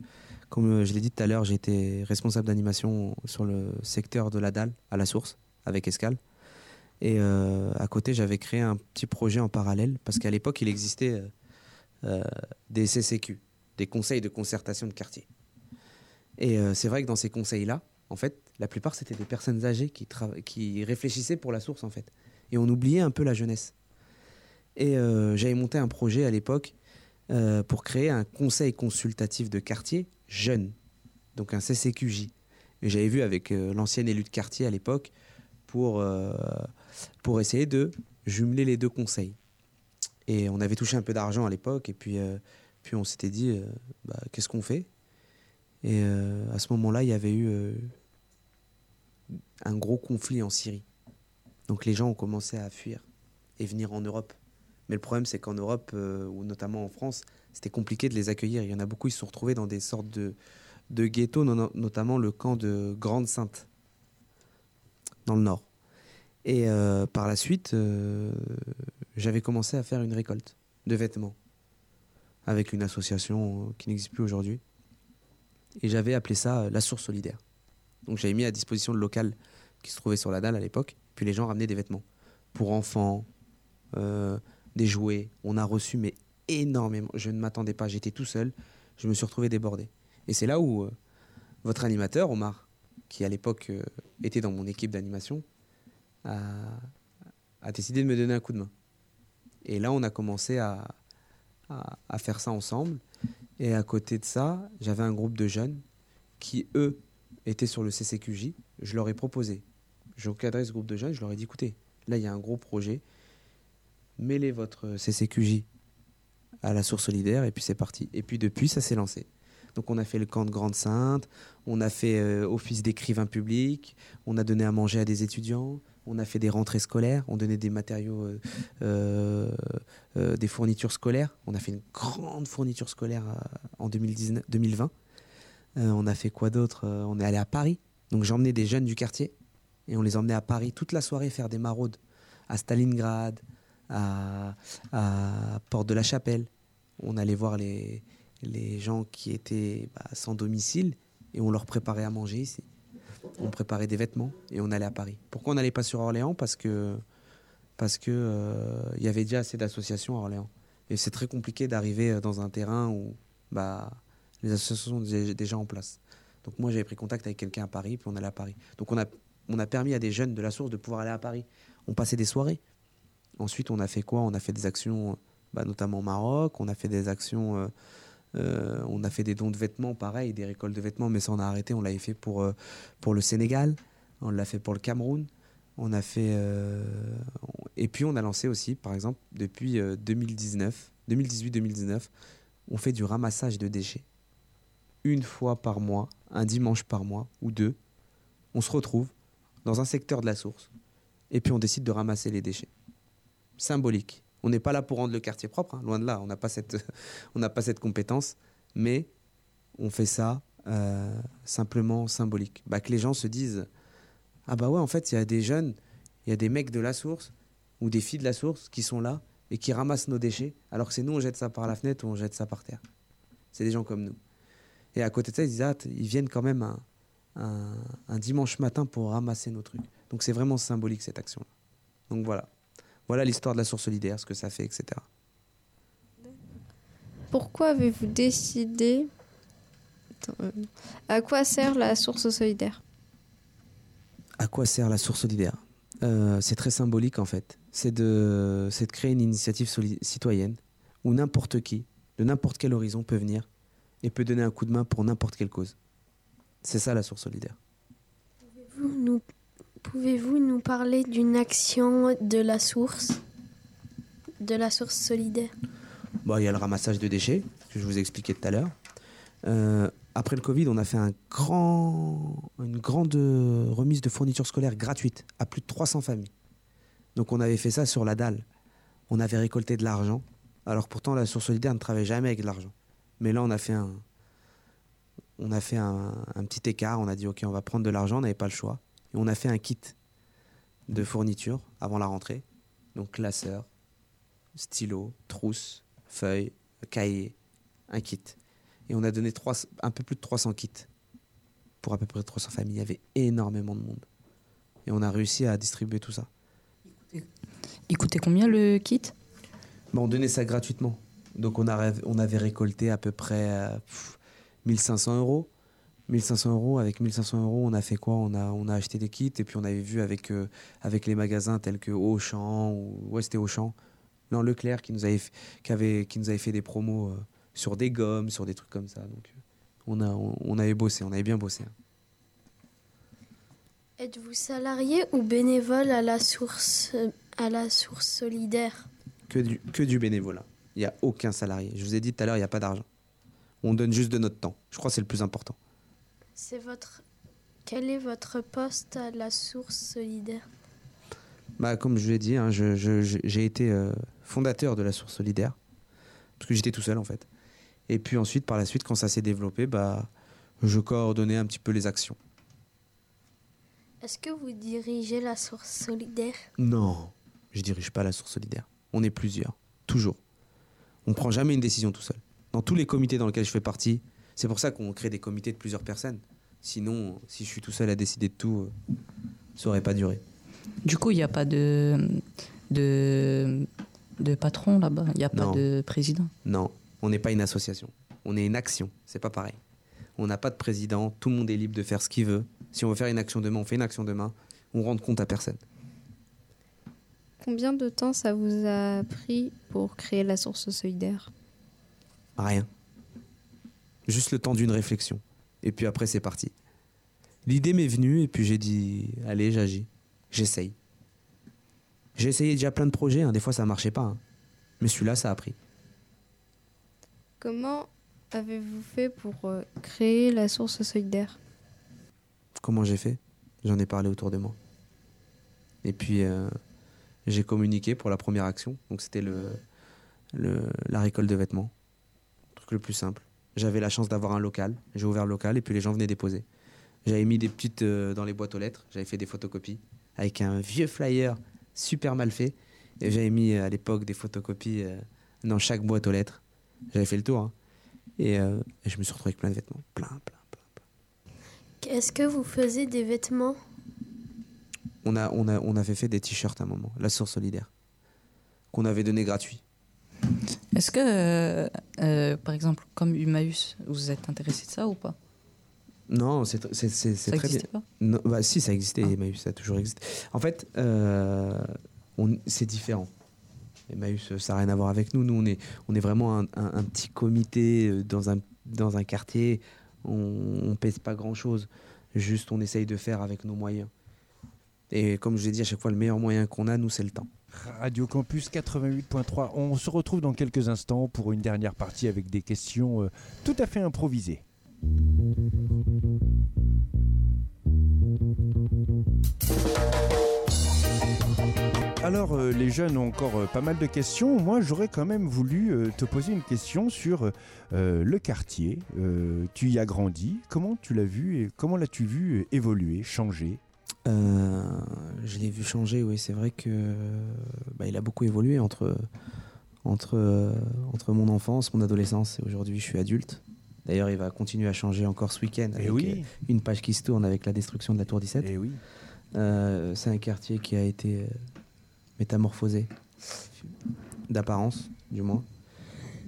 Comme euh, je l'ai dit tout à l'heure, j'étais responsable d'animation sur le secteur de la dalle à la source avec Escale. Et euh, à côté, j'avais créé un petit projet en parallèle parce qu'à l'époque, il existait euh, des CCQ, des conseils de concertation de quartier. Et c'est vrai que dans ces conseils-là, en fait, la plupart c'était des personnes âgées qui, réfléchissaient pour la source en fait. Et on oubliait un peu la jeunesse. Et j'avais monté un projet à l'époque euh, pour créer un conseil consultatif de quartier jeune, donc un CCQJ. Et j'avais vu avec euh, l'ancien élu de quartier à l'époque pour, euh, pour essayer de jumeler les deux conseils. Et on avait touché un peu d'argent à l'époque, et puis, puis on s'était dit, bah, qu'est-ce qu'on fait? Et à ce moment-là, il y avait eu un gros conflit en Syrie. Donc les gens ont commencé à fuir et venir en Europe. Mais le problème, c'est qu'en Europe, euh, ou notamment en France, c'était compliqué de les accueillir. Il y en a beaucoup, ils se sont retrouvés dans des sortes de, de ghettos, notamment le camp de Grande-Sainte, dans le nord. Et euh, par la suite, euh, j'avais commencé à faire une récolte de vêtements avec une association qui n'existe plus aujourd'hui. Et j'avais appelé ça la source solidaire. Donc j'avais mis à disposition le local qui se trouvait sur la dalle à l'époque. Puis les gens ramenaient des vêtements pour enfants, des jouets. On a reçu mais énormément. Je ne m'attendais pas, j'étais tout seul. Je me suis retrouvé débordé. Et c'est là où euh, votre animateur, Omar, qui à l'époque euh, était dans mon équipe d'animation, a, décidé de me donner un coup de main. Et là, on a commencé à, faire ça ensemble. Et à côté de ça, j'avais un groupe de jeunes qui, eux, étaient sur le CCQJ. Je leur ai proposé. J'ai encadré ce groupe de jeunes. Je leur ai dit écoutez, là, il y a un gros projet mêlez votre CCQJ à la source solidaire et puis c'est parti. Et puis depuis, ça s'est lancé. Donc on a fait le camp de Grande Sainte, on a fait euh, office d'écrivain public, on a donné à manger à des étudiants, on a fait des rentrées scolaires, on donnait des matériaux, euh, euh, des fournitures scolaires. On a fait une grande fourniture scolaire en 2019, 2020. on a fait quoi d'autre On est allé à Paris. Donc j'emmenais des jeunes du quartier et on les emmenait à Paris toute la soirée faire des maraudes à Stalingrad, à, Porte de la Chapelle. On allait voir les, les gens qui étaient bah, sans domicile et on leur préparait à manger ici. On préparait des vêtements et on allait à Paris. Pourquoi on n'allait pas sur Orléans? Parce que parce que euh, il y avait déjà assez d'associations à Orléans et c'est très compliqué d'arriver dans un terrain où bah les associations sont déjà en place. Donc moi j'avais pris contact avec quelqu'un à Paris puis on allait à Paris. Donc on a permis à des jeunes de la source de pouvoir aller à Paris. On passait des soirées. Ensuite, on a fait quoi? On a fait des actions, bah, notamment au Maroc. On a fait des actions. Euh, euh, on a fait des dons de vêtements, pareil, des récoltes de vêtements, mais ça on a arrêté. On l'avait fait euh, pour le Sénégal, on l'a fait pour le Cameroun. On a fait. et puis on a lancé aussi, par exemple, depuis 2019, 2018-2019, on fait du ramassage de déchets. Une fois par mois, un dimanche par mois ou deux, on se retrouve dans un secteur de la source et puis on décide de ramasser les déchets symbolique. On n'est pas là pour rendre le quartier propre, hein, loin de là, on n'a pas, cette, [laughs] pas cette compétence, mais on fait ça euh, simplement symbolique. Bah, que les gens se disent Ah bah ouais, en fait, il y a des jeunes, il y a des mecs de la source ou des filles de la source qui sont là et qui ramassent nos déchets, alors que c'est nous, on jette ça par la fenêtre ou on jette ça par terre. C'est des gens comme nous. Et à côté de ça, ils disent ah, ils viennent quand même un, dimanche matin pour ramasser nos trucs. Donc c'est vraiment symbolique cette action-là. Donc voilà. Voilà l'histoire de la source solidaire, ce que ça fait, etc. Pourquoi avez-vous décidé... Euh, à quoi sert la source solidaire? À quoi sert la source solidaire euh, C'est très symbolique en fait. C'est de, de créer une initiative citoyenne où n'importe qui, de n'importe quel horizon peut venir et peut donner un coup de main pour n'importe quelle cause. C'est ça la source solidaire. Pouvez-vous nous, pouvez-vous nous parler d'une action de la source De la source solidaire? Bon, il y a le ramassage de déchets, que je vous ai expliqué tout à l'heure. Euh, après le Covid, on a fait une grande remise de fournitures scolaires gratuites à plus de 300 familles. Donc on avait fait ça sur la dalle. On avait récolté de l'argent. Alors pourtant, la source solidaire ne travaille jamais avec de l'argent. Mais là, on a fait un, on a fait un, petit écart. On a dit, OK, on va prendre de l'argent, on n'avait pas le choix. Et on a fait un kit de fournitures avant la rentrée. Donc classeur, stylo, trousse, feuilles, cahier, un kit. Et on a donné un peu plus de 300 kits pour à peu près 300 familles. Il y avait énormément de monde. Et on a réussi à distribuer tout ça. Il coûtait combien le kit? Bah, on donnait ça gratuitement. Donc on, a, on avait récolté à peu près euh, pff, 1500 euros. 1500 euros, avec 1500 euros, on a fait quoi? On a, on a acheté des kits et puis on avait vu avec, euh, avec les magasins tels que Auchan, ou ouais, c'était Auchan, non, Leclerc qui nous avait, qui avait, qui nous avait fait des promos euh, sur des gommes, sur des trucs comme ça. Donc euh, on, a, on, on avait bossé, on avait bien bossé. hein. Êtes-vous salarié ou bénévole à la source, à la source solidaire? Que du, que du bénévolat. Il n'y a aucun salarié. Je vous ai dit tout à l'heure, il n'y a pas d'argent. On donne juste de notre temps. Je crois que c'est le plus important. C'est votre. Quel est votre poste à la source solidaire? Bah, comme je l'ai dit, hein, j'ai été euh, fondateur de la Source Solidaire, parce que j'étais tout seul en fait. Et puis ensuite, par la suite, quand ça s'est développé, bah, je coordonnais un petit peu les actions. Est-ce que vous dirigez la source solidaire? Non, je dirige pas la Source Solidaire. On est plusieurs, toujours. On prend jamais une décision tout seul. Dans tous les comités dans lesquels je fais partie, c'est pour ça qu'on crée des comités de plusieurs personnes. Sinon, si je suis tout seul à décider de tout, euh, ça aurait pas duré. Du coup, il n'y a pas de, de, de patron là-bas? Il n'y a pas de président? Non, on n'est pas une association. On est une action. C'est pas pareil. On n'a pas de président. Tout le monde est libre de faire ce qu'il veut. Si on veut faire une action demain, on fait une action demain. On rend compte à personne. Combien de temps ça vous a pris pour créer la source solidaire? Rien. Juste le temps d'une réflexion. Et puis après, c'est parti. L'idée m'est venue et puis j'ai dit, allez, j'agis. J'essaye. J'ai essayé déjà plein de projets. hein. Des fois, ça marchait pas. hein. Mais celui-là, ça a pris. Comment avez-vous fait pour euh, créer la source solidaire? Comment j'ai fait? J'en ai parlé autour de moi. Et puis, euh, j'ai communiqué pour la première action. Donc, c'était la récolte de vêtements. Le truc le plus simple. J'avais la chance d'avoir un local. J'ai ouvert le local et puis les gens venaient déposer. J'avais mis des petites euh, dans les boîtes aux lettres. J'avais fait des photocopies avec un vieux flyer super mal fait. Et j'avais mis à l'époque des photocopies dans chaque boîte aux lettres. J'avais fait le tour. hein. Et, euh, et je me suis retrouvé avec plein de vêtements. Plein, plein. Est-ce que vous faisiez des vêtements? On, a, on, a, on avait fait des t-shirts à un moment, la source solidaire, qu'on avait donné gratuit. Est-ce que, euh, euh, par exemple, comme Humaeus, vous êtes intéressé de ça ou pas? Non, c'est très bien. existait pas? Non, bah, si, ça existait, Emmaüs, ça a toujours existé. En fait, euh, on- c'est différent. Emmaüs, ça n'a rien à voir avec nous. Nous, on est, vraiment un petit comité euh, dans un, dans un quartier. On ne pèse pas grand-chose. Juste, on essaye de faire avec nos moyens. Et comme je l'ai dit à chaque fois, le meilleur moyen qu'on a, nous, c'est le temps. Radio Campus 88.3. On se retrouve dans quelques instants pour une dernière partie avec des questions euh, tout à fait improvisées. Alors, euh, les jeunes ont encore euh, pas mal de questions. Moi, j'aurais quand même voulu euh, te poser une question sur le quartier. Tu y as grandi. Comment tu l'as vu et comment l'as-tu vu évoluer, changer? Je l'ai vu changer, oui. C'est vrai que bah, il a beaucoup évolué entre, entre, entre mon enfance, mon adolescence et aujourd'hui, je suis adulte. D'ailleurs, il va continuer à changer encore ce week-end Eh avec oui. une page qui se tourne avec la destruction de la Tour 17. Eh oui. Euh, c'est un quartier qui a été métamorphosé, d'apparence, du moins.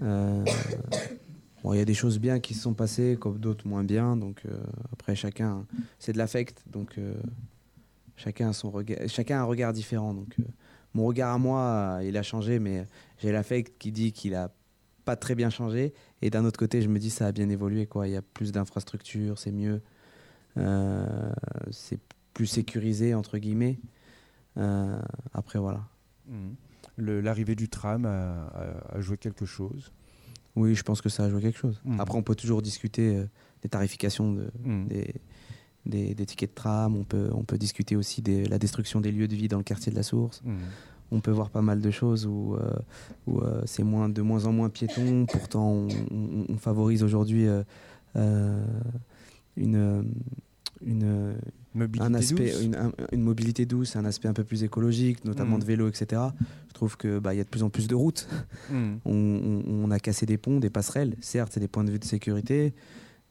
Euh, bon, il y a des choses bien qui se sont passées, comme d'autres moins bien. Donc euh, après, chacun, c'est de l'affect, donc euh, chacun a son regard, chacun a un regard différent. Donc mon regard à moi, il a changé, mais j'ai l'affect qui dit qu'il a pas très bien changé. Et d'un autre côté, je me dis ça a bien évolué, quoi. Il y a plus d'infrastructures, c'est mieux. C'est plus sécurisé, entre guillemets. Euh, après, voilà. Le- L'arrivée du tram a, a- a joué quelque chose. Oui, je pense que ça a joué quelque chose. Mhm. Après, on peut toujours discuter euh, des tarifications de, Mhm. des, des, des tickets de tram. On peut, on peut discuter aussi de la destruction des lieux de vie dans le quartier de la Source. On peut voir pas mal de choses où, euh, où euh, c'est moins, de moins en moins piéton. Pourtant, on, on- on favorise aujourd'hui euh, une, une, Mobilité un aspect, douce. une, un- une mobilité douce, un aspect un peu plus écologique, notamment Mhm. de vélo, etc. Je trouve que bah, y a de plus en plus de routes. Mhm. [laughs] On, on- on a cassé des ponts, des passerelles. Certes, c'est des points de vue de sécurité,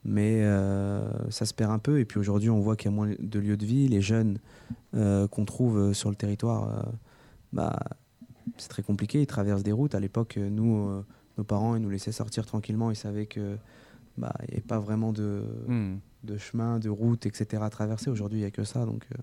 mais euh, ça se perd un peu. Et puis aujourd'hui, on voit qu'il y a moins de lieux de vie. Les jeunes euh, qu'on trouve euh, sur le territoire, euh, bah, c'est très compliqué. Ils traversent des routes. À l'époque, nous, nos parents, ils nous laissaient sortir tranquillement. Ils savaient que bah, n'y avait pas vraiment de, Mhm. De chemin, de route, etc. à traverser. Aujourd'hui, il n'y a que ça. Donc, euh,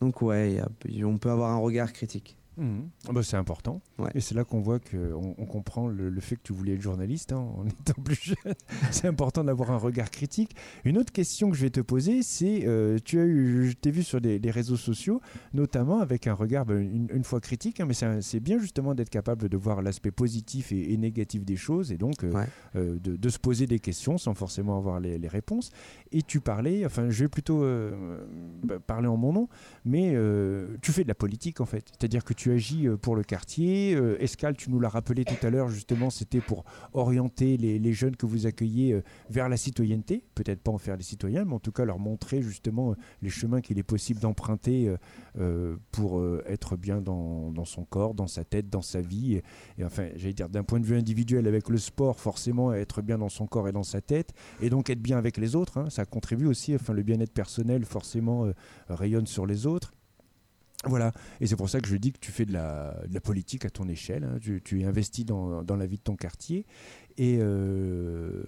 donc ouais, on peut avoir un regard critique. Mhm. Ah bah, c'est important. Ouais. Et c'est là qu'on voit qu'on on comprend le, le fait que tu voulais être journaliste hein, en [laughs] étant plus jeune. c'est important d'avoir un regard critique. Une autre question que je vais te poser, c'est euh, tu as eu, je t'ai vu sur les, les réseaux sociaux, notamment avec un regard bah, une, une fois critique, hein, mais c'est bien justement d'être capable de voir l'aspect positif et, et négatif des choses et donc euh, Ouais. euh, de, de se poser des questions sans forcément avoir les, les réponses. Et tu parlais, enfin je vais plutôt euh, bah, parler en mon nom, mais tu fais de la politique en fait. C'est-à-dire que tu agis euh, pour le quartier. Euh, Escale, tu nous l'as rappelé tout à l'heure, justement, c'était pour orienter les, jeunes que vous accueillez euh, vers la citoyenneté. Peut-être pas en faire des citoyens, mais en tout cas leur montrer justement euh, les chemins qu'il est possible d'emprunter pour être bien dans, son corps, dans sa tête, dans sa vie. Et, enfin, j'allais dire, d'un point de vue individuel, avec le sport, forcément, être bien dans son corps et dans sa tête, et donc être bien avec les autres. hein. ça contribue aussi, enfin, le bien-être personnel, forcément, rayonne sur les autres. Voilà, et c'est pour ça que je dis que tu fais de la, politique à ton échelle, hein. tu, tu es investi dans, la vie de ton quartier. Et euh,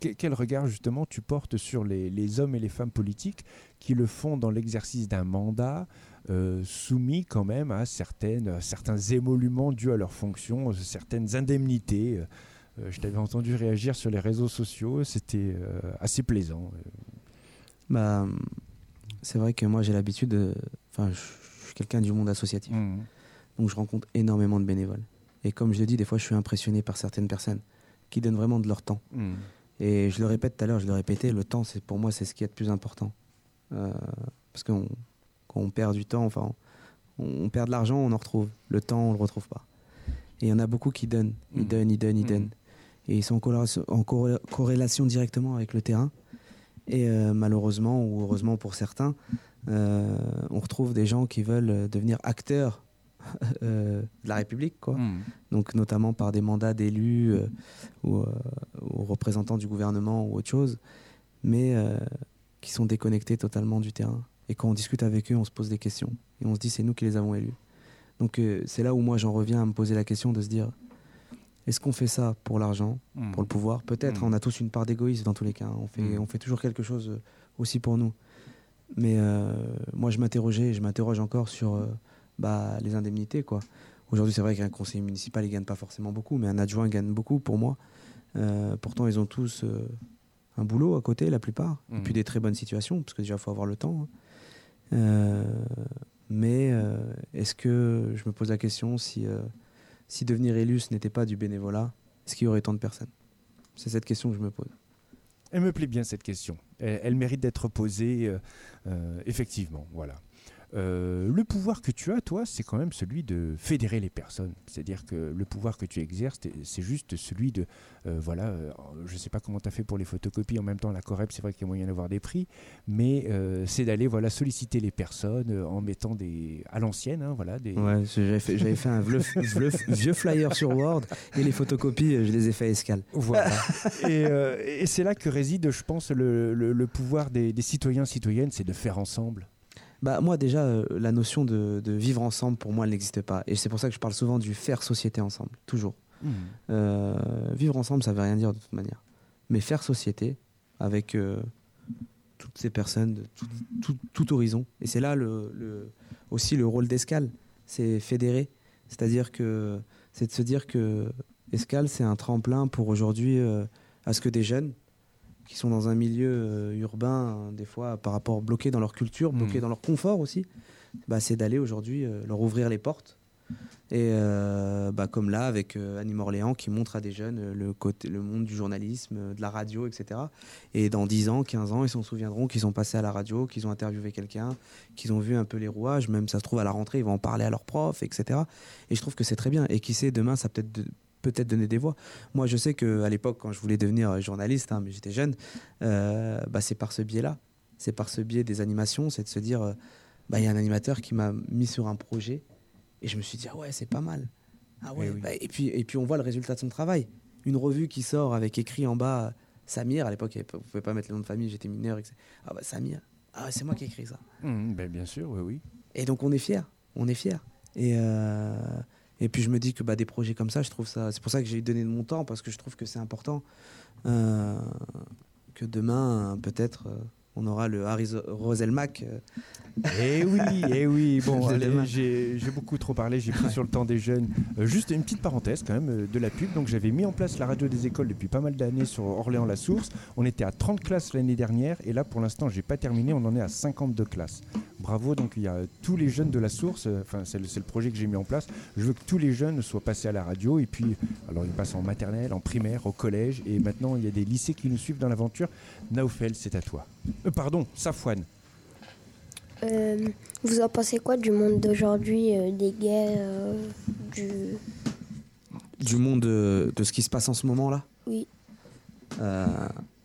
que- quel regard justement tu portes sur les, hommes et les femmes politiques qui le font dans l'exercice d'un mandat euh, soumis quand même à, certaines, certains émoluments dus à leur fonction, euh, certaines indemnités Je t'avais entendu réagir sur les réseaux sociaux, c'était assez plaisant. Bah, c'est vrai que moi j'ai l'habitude de. Enfin, quelqu'un du monde associatif. Mhm. Donc je rencontre énormément de bénévoles. Et comme je le dis, des fois je suis impressionné par certaines personnes qui donnent vraiment de leur temps. Mhm. Et je le répète tout à l'heure, je le répétais, le temps, c'est pour moi, c'est ce qui est de plus important. Euh, parce que quand on perd du temps, enfin, on, on perd de l'argent, on en retrouve. Le temps, on le retrouve pas. Et il y en a beaucoup qui donnent, ils Mhm. donnent, ils donnent, ils donnent. Et ils sont en corrélation, en corré- corrélation directement avec le terrain. Et euh, malheureusement, ou heureusement pour certains, on retrouve des gens qui veulent euh, devenir acteurs [laughs] euh, de la République, quoi. Mhm. Donc notamment par des mandats d'élus euh, ou, euh, ou représentants du gouvernement ou autre chose, mais euh, qui sont déconnectés totalement du terrain. Et quand on discute avec eux, on se pose des questions et on se dit c'est nous qui les avons élus. Donc euh, c'est là où moi j'en reviens à me poser la question de se dire est-ce qu'on fait ça pour l'argent, Mhm. pour le pouvoir? Peut-être, Mhm. on a tous une part d'égoïsme dans tous les cas. On fait, on fait toujours quelque chose euh, aussi pour nous. Mais euh, moi je m'interrogeais et je m'interroge encore sur euh, bah, les indemnités. quoi. Aujourd'hui, c'est vrai qu'un conseiller municipal, il gagne pas forcément beaucoup, mais un adjoint gagne beaucoup pour moi. Euh, pourtant, ils ont tous un boulot à côté, la plupart, et puis des très bonnes situations, parce que déjà, il faut avoir le temps. hein. Mais est-ce que je me pose la question si, si devenir élu, ce n'était pas du bénévolat, est-ce qu'il y aurait tant de personnes? C'est cette question que je me pose. Elle me plaît bien cette question. Elle, mérite d'être posée, euh, euh, effectivement. Voilà. Euh, le pouvoir que tu as, toi, c'est quand même celui de fédérer les personnes. C'est-à-dire que le pouvoir que tu exerces, c'est juste celui de, euh, voilà, euh, je ne sais pas comment tu as fait pour les photocopies, en même temps la Corep, c'est vrai qu'il y a moyen d'avoir des prix, mais c'est d'aller voilà, solliciter les personnes en mettant des, à l'ancienne, hein, voilà, des, Ouais, j'avais fait, un vieux, vieux- vieux flyer sur Word et les photocopies, je les ai fait à escale. Voilà. et et c'est là que réside, je pense, le, le- le pouvoir des, des citoyens, citoyennes, c'est de faire ensemble. Bah, moi, déjà, euh, la notion de, de vivre ensemble, pour moi, elle n'existe pas. Et c'est pour ça que je parle souvent du faire société ensemble, toujours. Euh, vivre ensemble, ça veut rien dire de toute manière. Mais faire société avec euh, toutes ces personnes de tout, tout- tout horizon. Et c'est là le, le- aussi le rôle d'Escale, c'est fédérer. C'est-à-dire que c'est de se dire que Escale, c'est un tremplin pour aujourd'hui à ce que des jeunes qui sont dans un milieu euh, urbain, euh, des fois par rapport bloqués dans leur culture, bloqués Mm. dans leur confort aussi, bah, c'est d'aller aujourd'hui euh, leur ouvrir les portes. Et bah, comme là, avec Annie Orléans qui montre à des jeunes le, côté, le monde du journalisme, de la radio, etc. Et dans 10 ans, 15 ans, ils s'en souviendront qu'ils sont passés à la radio, qu'ils ont interviewé quelqu'un, qu'ils ont vu un peu les rouages, même ça se trouve à la rentrée, ils vont en parler à leurs profs, etc. Et je trouve que c'est très bien. Et qui sait, demain, ça peut-être de- peut-être donner des voix. Moi, je sais qu'à l'époque, quand je voulais devenir journaliste, hein, mais j'étais jeune, euh, bah, c'est par ce biais-là. C'est par ce biais des animations, c'est de se dire, euh, bah, il y a un animateur qui m'a mis sur un projet, et je me suis dit, ah ouais, c'est pas mal. Ah ouais, Eh oui. bah, et, puis, et puis on voit le résultat de son travail. Une revue qui sort avec écrit en bas euh, Samir, à l'époque, vous ne pouvez pas mettre le nom de famille, j'étais mineur. etc. Ah bah Samir, ah c'est moi qui ai écrit ça. Ben, bien sûr, oui, oui. Et donc on est fiers, on est fiers. Et, euh, et puis je me dis que bah, des projets comme ça, je trouve ça. C'est pour ça que j'ai donné de mon temps parce que je trouve que c'est important euh, que demain, peut-être, euh, on aura le Harry Roselmack. euh, Eh oui, eh oui. Bon, [laughs] j'ai beaucoup trop parlé, j'ai pris sur le temps des jeunes. Euh, juste une petite parenthèse quand même euh, de la pub. Donc j'avais mis en place la radio des écoles depuis pas mal d'années sur Orléans-la-Source. On était à 30 classes l'année dernière et là pour l'instant j'ai pas terminé, on en est à 52 classes. Bravo, donc il y a tous les jeunes de la source, enfin c'est le, le projet que j'ai mis en place. Je veux que tous les jeunes soient passés à la radio et puis alors ils passent en maternelle, en primaire, au collège et maintenant il y a des lycées qui nous suivent dans l'aventure. Naufel, c'est à toi. Euh, pardon, Safouane. Euh, vous en pensez quoi du monde d'aujourd'hui, euh, des guerres, euh, du... du monde euh, de ce qui se passe en ce moment là. Oui. Euh,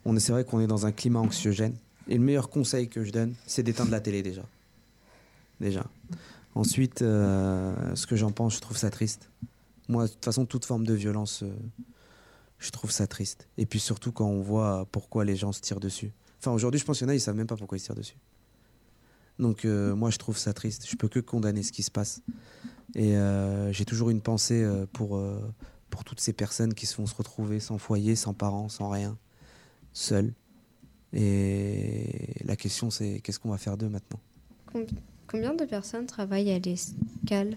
on est, c'est vrai qu'on est dans un climat anxiogène. Et le meilleur conseil que je donne, c'est d'éteindre la télé déjà. Déjà. Ensuite, euh, ce que j'en pense, je trouve ça triste. Moi, de toute façon, toute forme de violence, euh, je trouve ça triste. Et puis surtout quand on voit pourquoi les gens se tirent dessus. Enfin, aujourd'hui, je pense qu'il y en a, ils savent même pas pourquoi ils tirent dessus. Donc, euh, moi, je trouve ça triste. Je peux que condamner ce qui se passe. Et euh, j'ai toujours une pensée euh, pour, pour toutes ces personnes qui se vont se retrouver sans foyer, sans parents, sans rien, seules. Et la question, c'est qu'est-ce qu'on va faire d'eux maintenant? Combi- Combien de personnes travaillent à l'escale?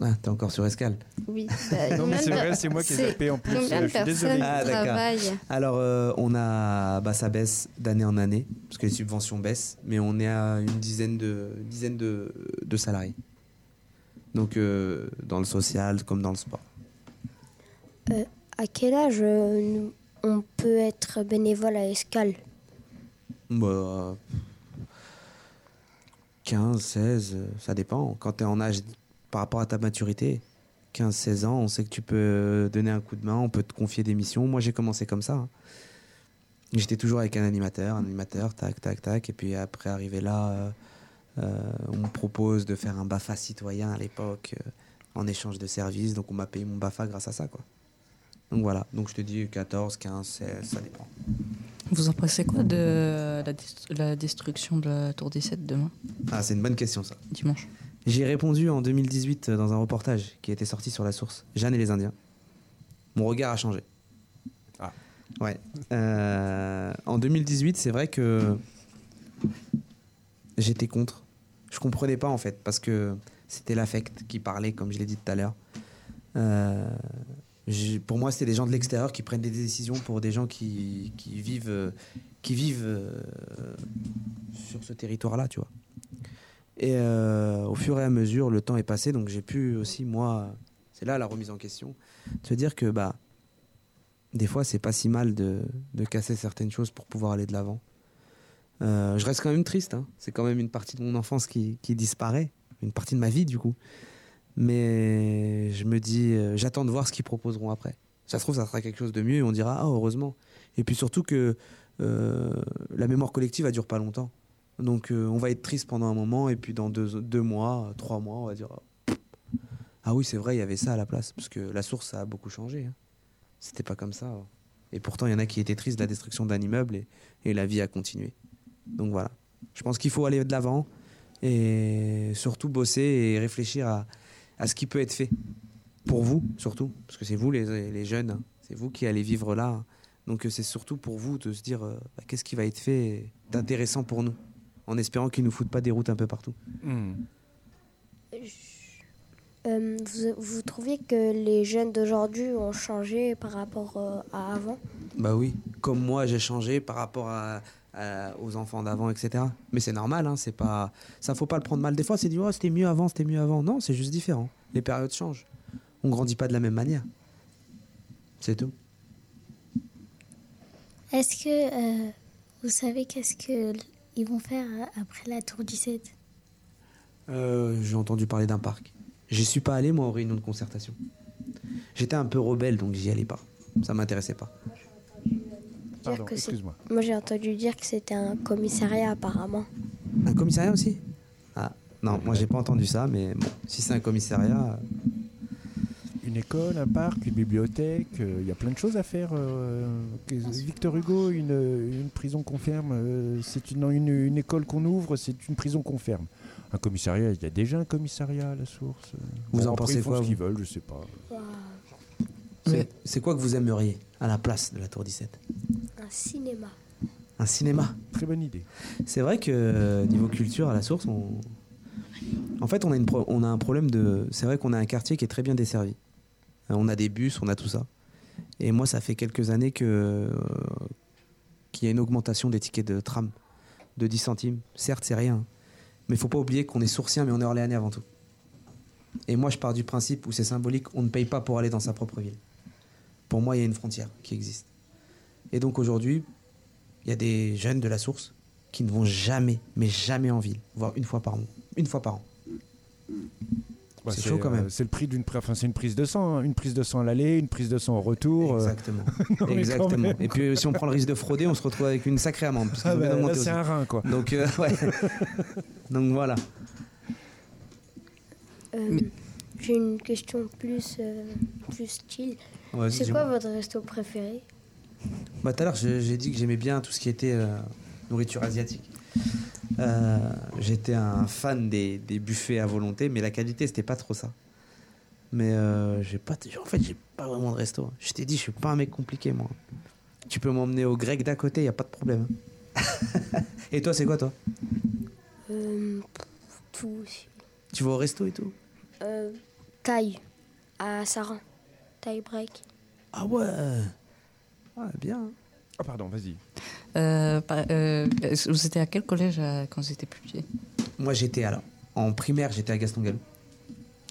Ah, t'es encore sur Escale Oui. [laughs] bah, Non, mais c'est vrai, c'est moi qui ai zappé en plus, Combien de je suis désolé. personnes Ah, travaillent Alors, euh, on a, bah, ça baisse d'année en année, parce que les subventions baissent, mais on est à une dizaine de, une dizaine de, de salariés. Donc, euh, dans le social comme dans le sport. Euh, à quel âge euh, on peut être bénévole à Escale? Bah, 15, 16, euh, ça dépend. Quand tu es en âge par rapport à ta maturité, 15, 16 ans, on sait que tu peux donner un coup de main, on peut te confier des missions. Moi, j'ai commencé comme ça. hein. J'étais toujours avec un animateur, un animateur, tac, tac, tac. Et puis après, arrivé là, euh, euh, on me propose de faire un BAFA citoyen à l'époque euh, en échange de services. Donc, on m'a payé mon BAFA grâce à ça, quoi. Donc voilà, donc je te dis 14, 15, 16, ça dépend. Vous en pensez quoi de la, dest- la destruction de la Tour 17 demain? Ah, c'est une bonne question ça. Dimanche. J'ai répondu en 2018 euh, dans un reportage qui était sorti sur la source, Jeanne et les Indiens. Mon regard a changé. Ah. Ouais. Euh, en 2018, c'est vrai que j'étais contre. Je comprenais pas en fait, parce que c'était l'affect qui parlait, comme je l'ai dit tout à l'heure. Euh, pour moi, c'était des gens de l'extérieur qui prennent des décisions pour des gens qui, qui vivent, qui vivent euh, sur ce territoire-là, tu vois. Et euh, au fur et à mesure, le temps est passé, donc j'ai pu aussi, moi, c'est là la remise en question, se dire que bah, des fois, c'est pas si mal de, de casser certaines choses pour pouvoir aller de l'avant. Euh, je reste quand même triste, hein. c'est quand même une partie de mon enfance qui, qui disparaît, une partie de ma vie du coup. Mais je me dis, euh, j'attends de voir ce qu'ils proposeront après. Ça se trouve, ça sera quelque chose de mieux et on dira, ah, heureusement. Et puis surtout que la mémoire collective, elle dure pas longtemps. Donc euh, on va être triste pendant un moment et puis dans deux, mois, trois mois, on va dire ah oui c'est vrai il y avait ça à la place parce que la source a beaucoup changé. hein. C'était pas comme ça. Et pourtant il y en a qui étaient tristes de la destruction d'un immeuble et, la vie a continué. Donc voilà. Je pense qu'il faut aller de l'avant et surtout bosser et réfléchir à, ce qui peut être fait pour vous surtout parce que c'est vous les, jeunes, c'est vous qui allez vivre là. Donc c'est surtout pour vous de se dire euh, bah, qu'est-ce qui va être fait d'intéressant pour nous? En espérant qu'ils nous foutent pas des routes un peu partout. Hmm. Euh, vous, vous trouvez que les jeunes d'aujourd'hui ont changé par rapport euh, à avant? Bah oui, comme moi j'ai changé par rapport à, à- aux enfants d'avant, etc. Mais c'est normal, hein, c'est pas, ça faut pas le prendre mal. Des fois, c'est dit oh, c'était mieux avant, c'était mieux avant. Non, c'est juste différent. Les périodes changent. On grandit pas de la même manière. C'est tout. Est-ce que euh, vous savez qu'est-ce qu'ils vont faire euh, après la tour 17 Euh, j'ai entendu parler d'un parc. J'y suis pas allé moi aux réunions de concertation. J'étais un peu rebelle donc j'y allais pas. Ça m'intéressait pas. Moi j'ai entendu dire que c'était un commissariat apparemment. Un commissariat aussi? Ah non, moi j'ai pas entendu ça, mais bon, si c'est un commissariat. Une école, un parc, une bibliothèque, euh, il y a plein de choses à faire. euh, Victor Hugo, une, une prison qu'on ferme, euh, c'est une, une, une école qu'on ouvre, c'est une prison qu'on ferme. Un commissariat, il y a déjà un commissariat à la source. Vous Bon, en après, pensez ils font quoi, ce qu'ils veulent, je sais pas. C'est- C'est quoi que vous aimeriez à la place de la Tour 17 Un cinéma. Un cinéma? Très bonne idée. C'est vrai que niveau culture à la source, on... en fait, on a, une pro- on a un problème de. C'est vrai qu'on a un quartier qui est très bien desservi. On a des bus, on a tout ça. Et moi, ça fait quelques années que qu'il y a une augmentation des tickets de tram de 10 centimes. Certes, c'est rien, mais faut pas oublier qu'on est sourcien, mais on est orléanais avant tout. Et moi, je pars du principe où c'est symbolique, on ne paye pas pour aller dans sa propre ville. Pour moi, il y a une frontière qui existe. Et donc aujourd'hui, il y a des jeunes de la source qui ne vont jamais, mais jamais en ville, voire une fois par mois, une fois par an. Bah, c'est chaud quand même. euh, c'est le prix d'une, enfin, c'est une prise de sang, hein. une prise de sang à l'aller, une prise de sang au retour. euh. Exactement. [laughs] Non, Exactement. Et puis si on prend le risque de frauder, on se retrouve avec une sacrée amende. Ah bah, c'est un rein, quoi. Donc, euh, [laughs] ouais. [laughs] Donc voilà. Euh, J'ai une question plus, euh, plus style. C'est quoi votre resto préféré? Bah, tout à l'heure, j'ai j'ai dit que j'aimais bien tout ce qui était euh, nourriture asiatique. Euh, J'étais un fan des, des buffets à volonté, mais la qualité, c'était pas trop ça. Mais euh, j'ai pas, en fait, j'ai pas vraiment de resto. Je t'ai dit, je suis pas un mec compliqué, moi. Tu peux m'emmener au grec d'à côté, y a pas de problème. [laughs] et toi, c'est quoi, toi? Euh, Tout aussi. Tu vas au resto et tout? Euh, taille à Saran. Taille break. Ah ouais Ouais, bien. Ah pardon, vas-y. Euh, euh, vous étiez à quel collège euh, quand vous étiez plus petit? Moi, j'étais alors en primaire, j'étais à Gaston Galou,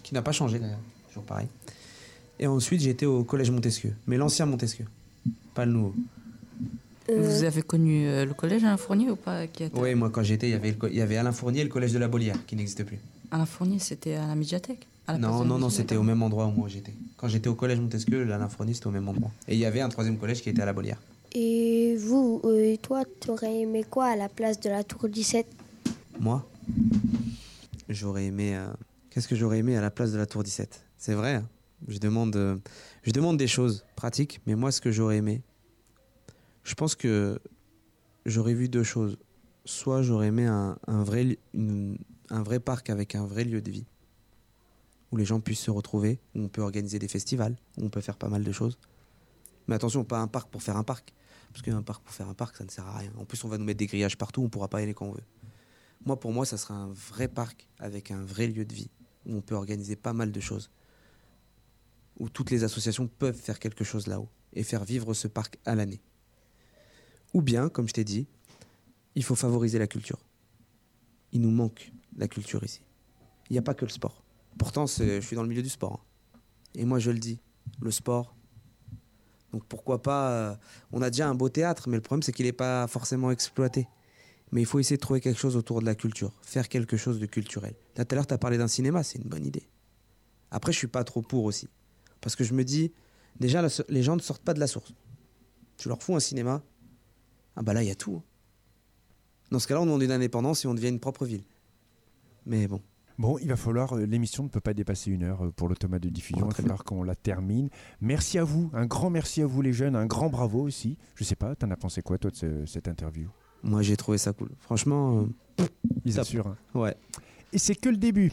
qui n'a pas changé d'ailleurs, toujours pareil. Et ensuite, j'étais au collège Montesquieu, mais l'ancien Montesquieu, pas le nouveau. Vous avez connu le collège Alain Fournier ou pas qui était... Oui, moi quand j'étais, il y avait le co- il y avait Alain Fournier et le collège de la Bolière qui n'existe plus. Alain Fournier, c'était à la médiathèque à la place Non, non, non, c'était au même endroit où moi j'étais. Quand j'étais au collège Montesquieu, l'Alain Fournier, c'était au même endroit. Et il y avait un troisième collège qui était à la Bolière. Et vous, euh, toi, t'aurais aimé quoi à la place de la tour 17 Moi, j'aurais aimé. euh, Qu'est-ce que j'aurais aimé à la place de la tour 17 C'est vrai, hein. je, demande, euh, je demande des choses pratiques, mais moi, ce que j'aurais aimé, je pense que j'aurais vu deux choses. Soit j'aurais aimé un, vrai, un vrai parc avec un vrai lieu de vie, où les gens puissent se retrouver, où on peut organiser des festivals, où on peut faire pas mal de choses. Mais attention, pas un parc pour faire un parc. Parce qu'un parc pour faire un parc, ça ne sert à rien. En plus, on va nous mettre des grillages partout, on pourra pas y aller quand on veut. Moi, pour moi, ça serait un vrai parc avec un vrai lieu de vie où on peut organiser pas mal de choses. Où toutes les associations peuvent faire quelque chose là-haut et faire vivre ce parc à l'année. Ou bien, comme je t'ai dit, il faut favoriser la culture. Il nous manque la culture ici. Il n'y a pas que le sport. Pourtant, je suis dans le milieu du sport. hein. Et moi, je le dis, le sport. Donc pourquoi pas. euh, on a déjà un beau théâtre, mais le problème, c'est qu'il n'est pas forcément exploité. Mais il faut essayer de trouver quelque chose autour de la culture, faire quelque chose de culturel. Là, tout à l'heure, tu as parlé d'un cinéma, c'est une bonne idée. Après, je suis pas trop pour aussi. Parce que je me dis, déjà, les gens ne sortent pas de la source. Tu leur fous un cinéma, ah bah là, il y a tout. Dans ce cas-là, on demande une indépendance et on devient une propre ville. Mais bon. Bon, il va falloir, euh, l'émission ne peut pas dépasser une heure euh, pour l'automate de diffusion, il va falloir qu'on la termine. Merci à vous, un grand merci à vous les jeunes, un grand bravo aussi. Je sais pas, t'en as pensé quoi toi de ce- cette interview? Moi, j'ai trouvé ça cool. Franchement. euh, Ils assurent. hein. Ouais. Et c'est que le début.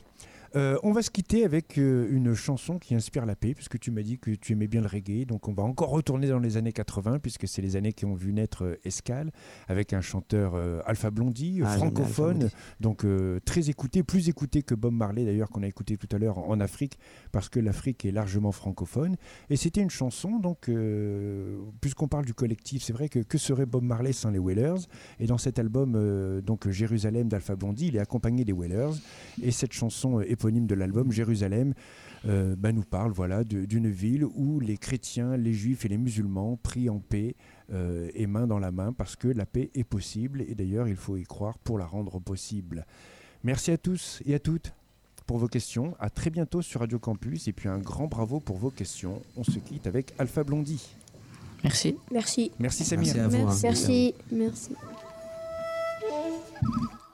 Euh, on va se quitter avec euh, une chanson qui inspire la paix, puisque tu m'as dit que tu aimais bien le reggae. Donc on va encore retourner dans les années 80, puisque c'est les années qui ont vu naître euh, Escale, avec un chanteur euh, Alpha Blondie, Ah, Alpha francophone, donc très écouté, plus écouté que Bob Marley d'ailleurs, qu'on a écouté tout à l'heure en Afrique, parce que l'Afrique est largement francophone. Et c'était une chanson, donc, puisqu'on parle du collectif, c'est vrai que que serait Bob Marley sans les Wailers Et dans cet album, donc Jérusalem d'Alpha Blondie, il est accompagné des Wailers. Et cette chanson euh, éponyme de l'album, Jérusalem, euh, bah, nous parle voilà, d'une ville où les chrétiens, les juifs et les musulmans prient en paix euh, et main dans la main parce que la paix est possible. Et d'ailleurs, il faut y croire pour la rendre possible. Merci à tous et à toutes pour vos questions. À très bientôt sur Radio Campus. Et puis un grand bravo pour vos questions. On se quitte avec Alpha Blondie. Merci. Merci. Merci Samir. Merci à vous. hein. Merci. Merci. Baruch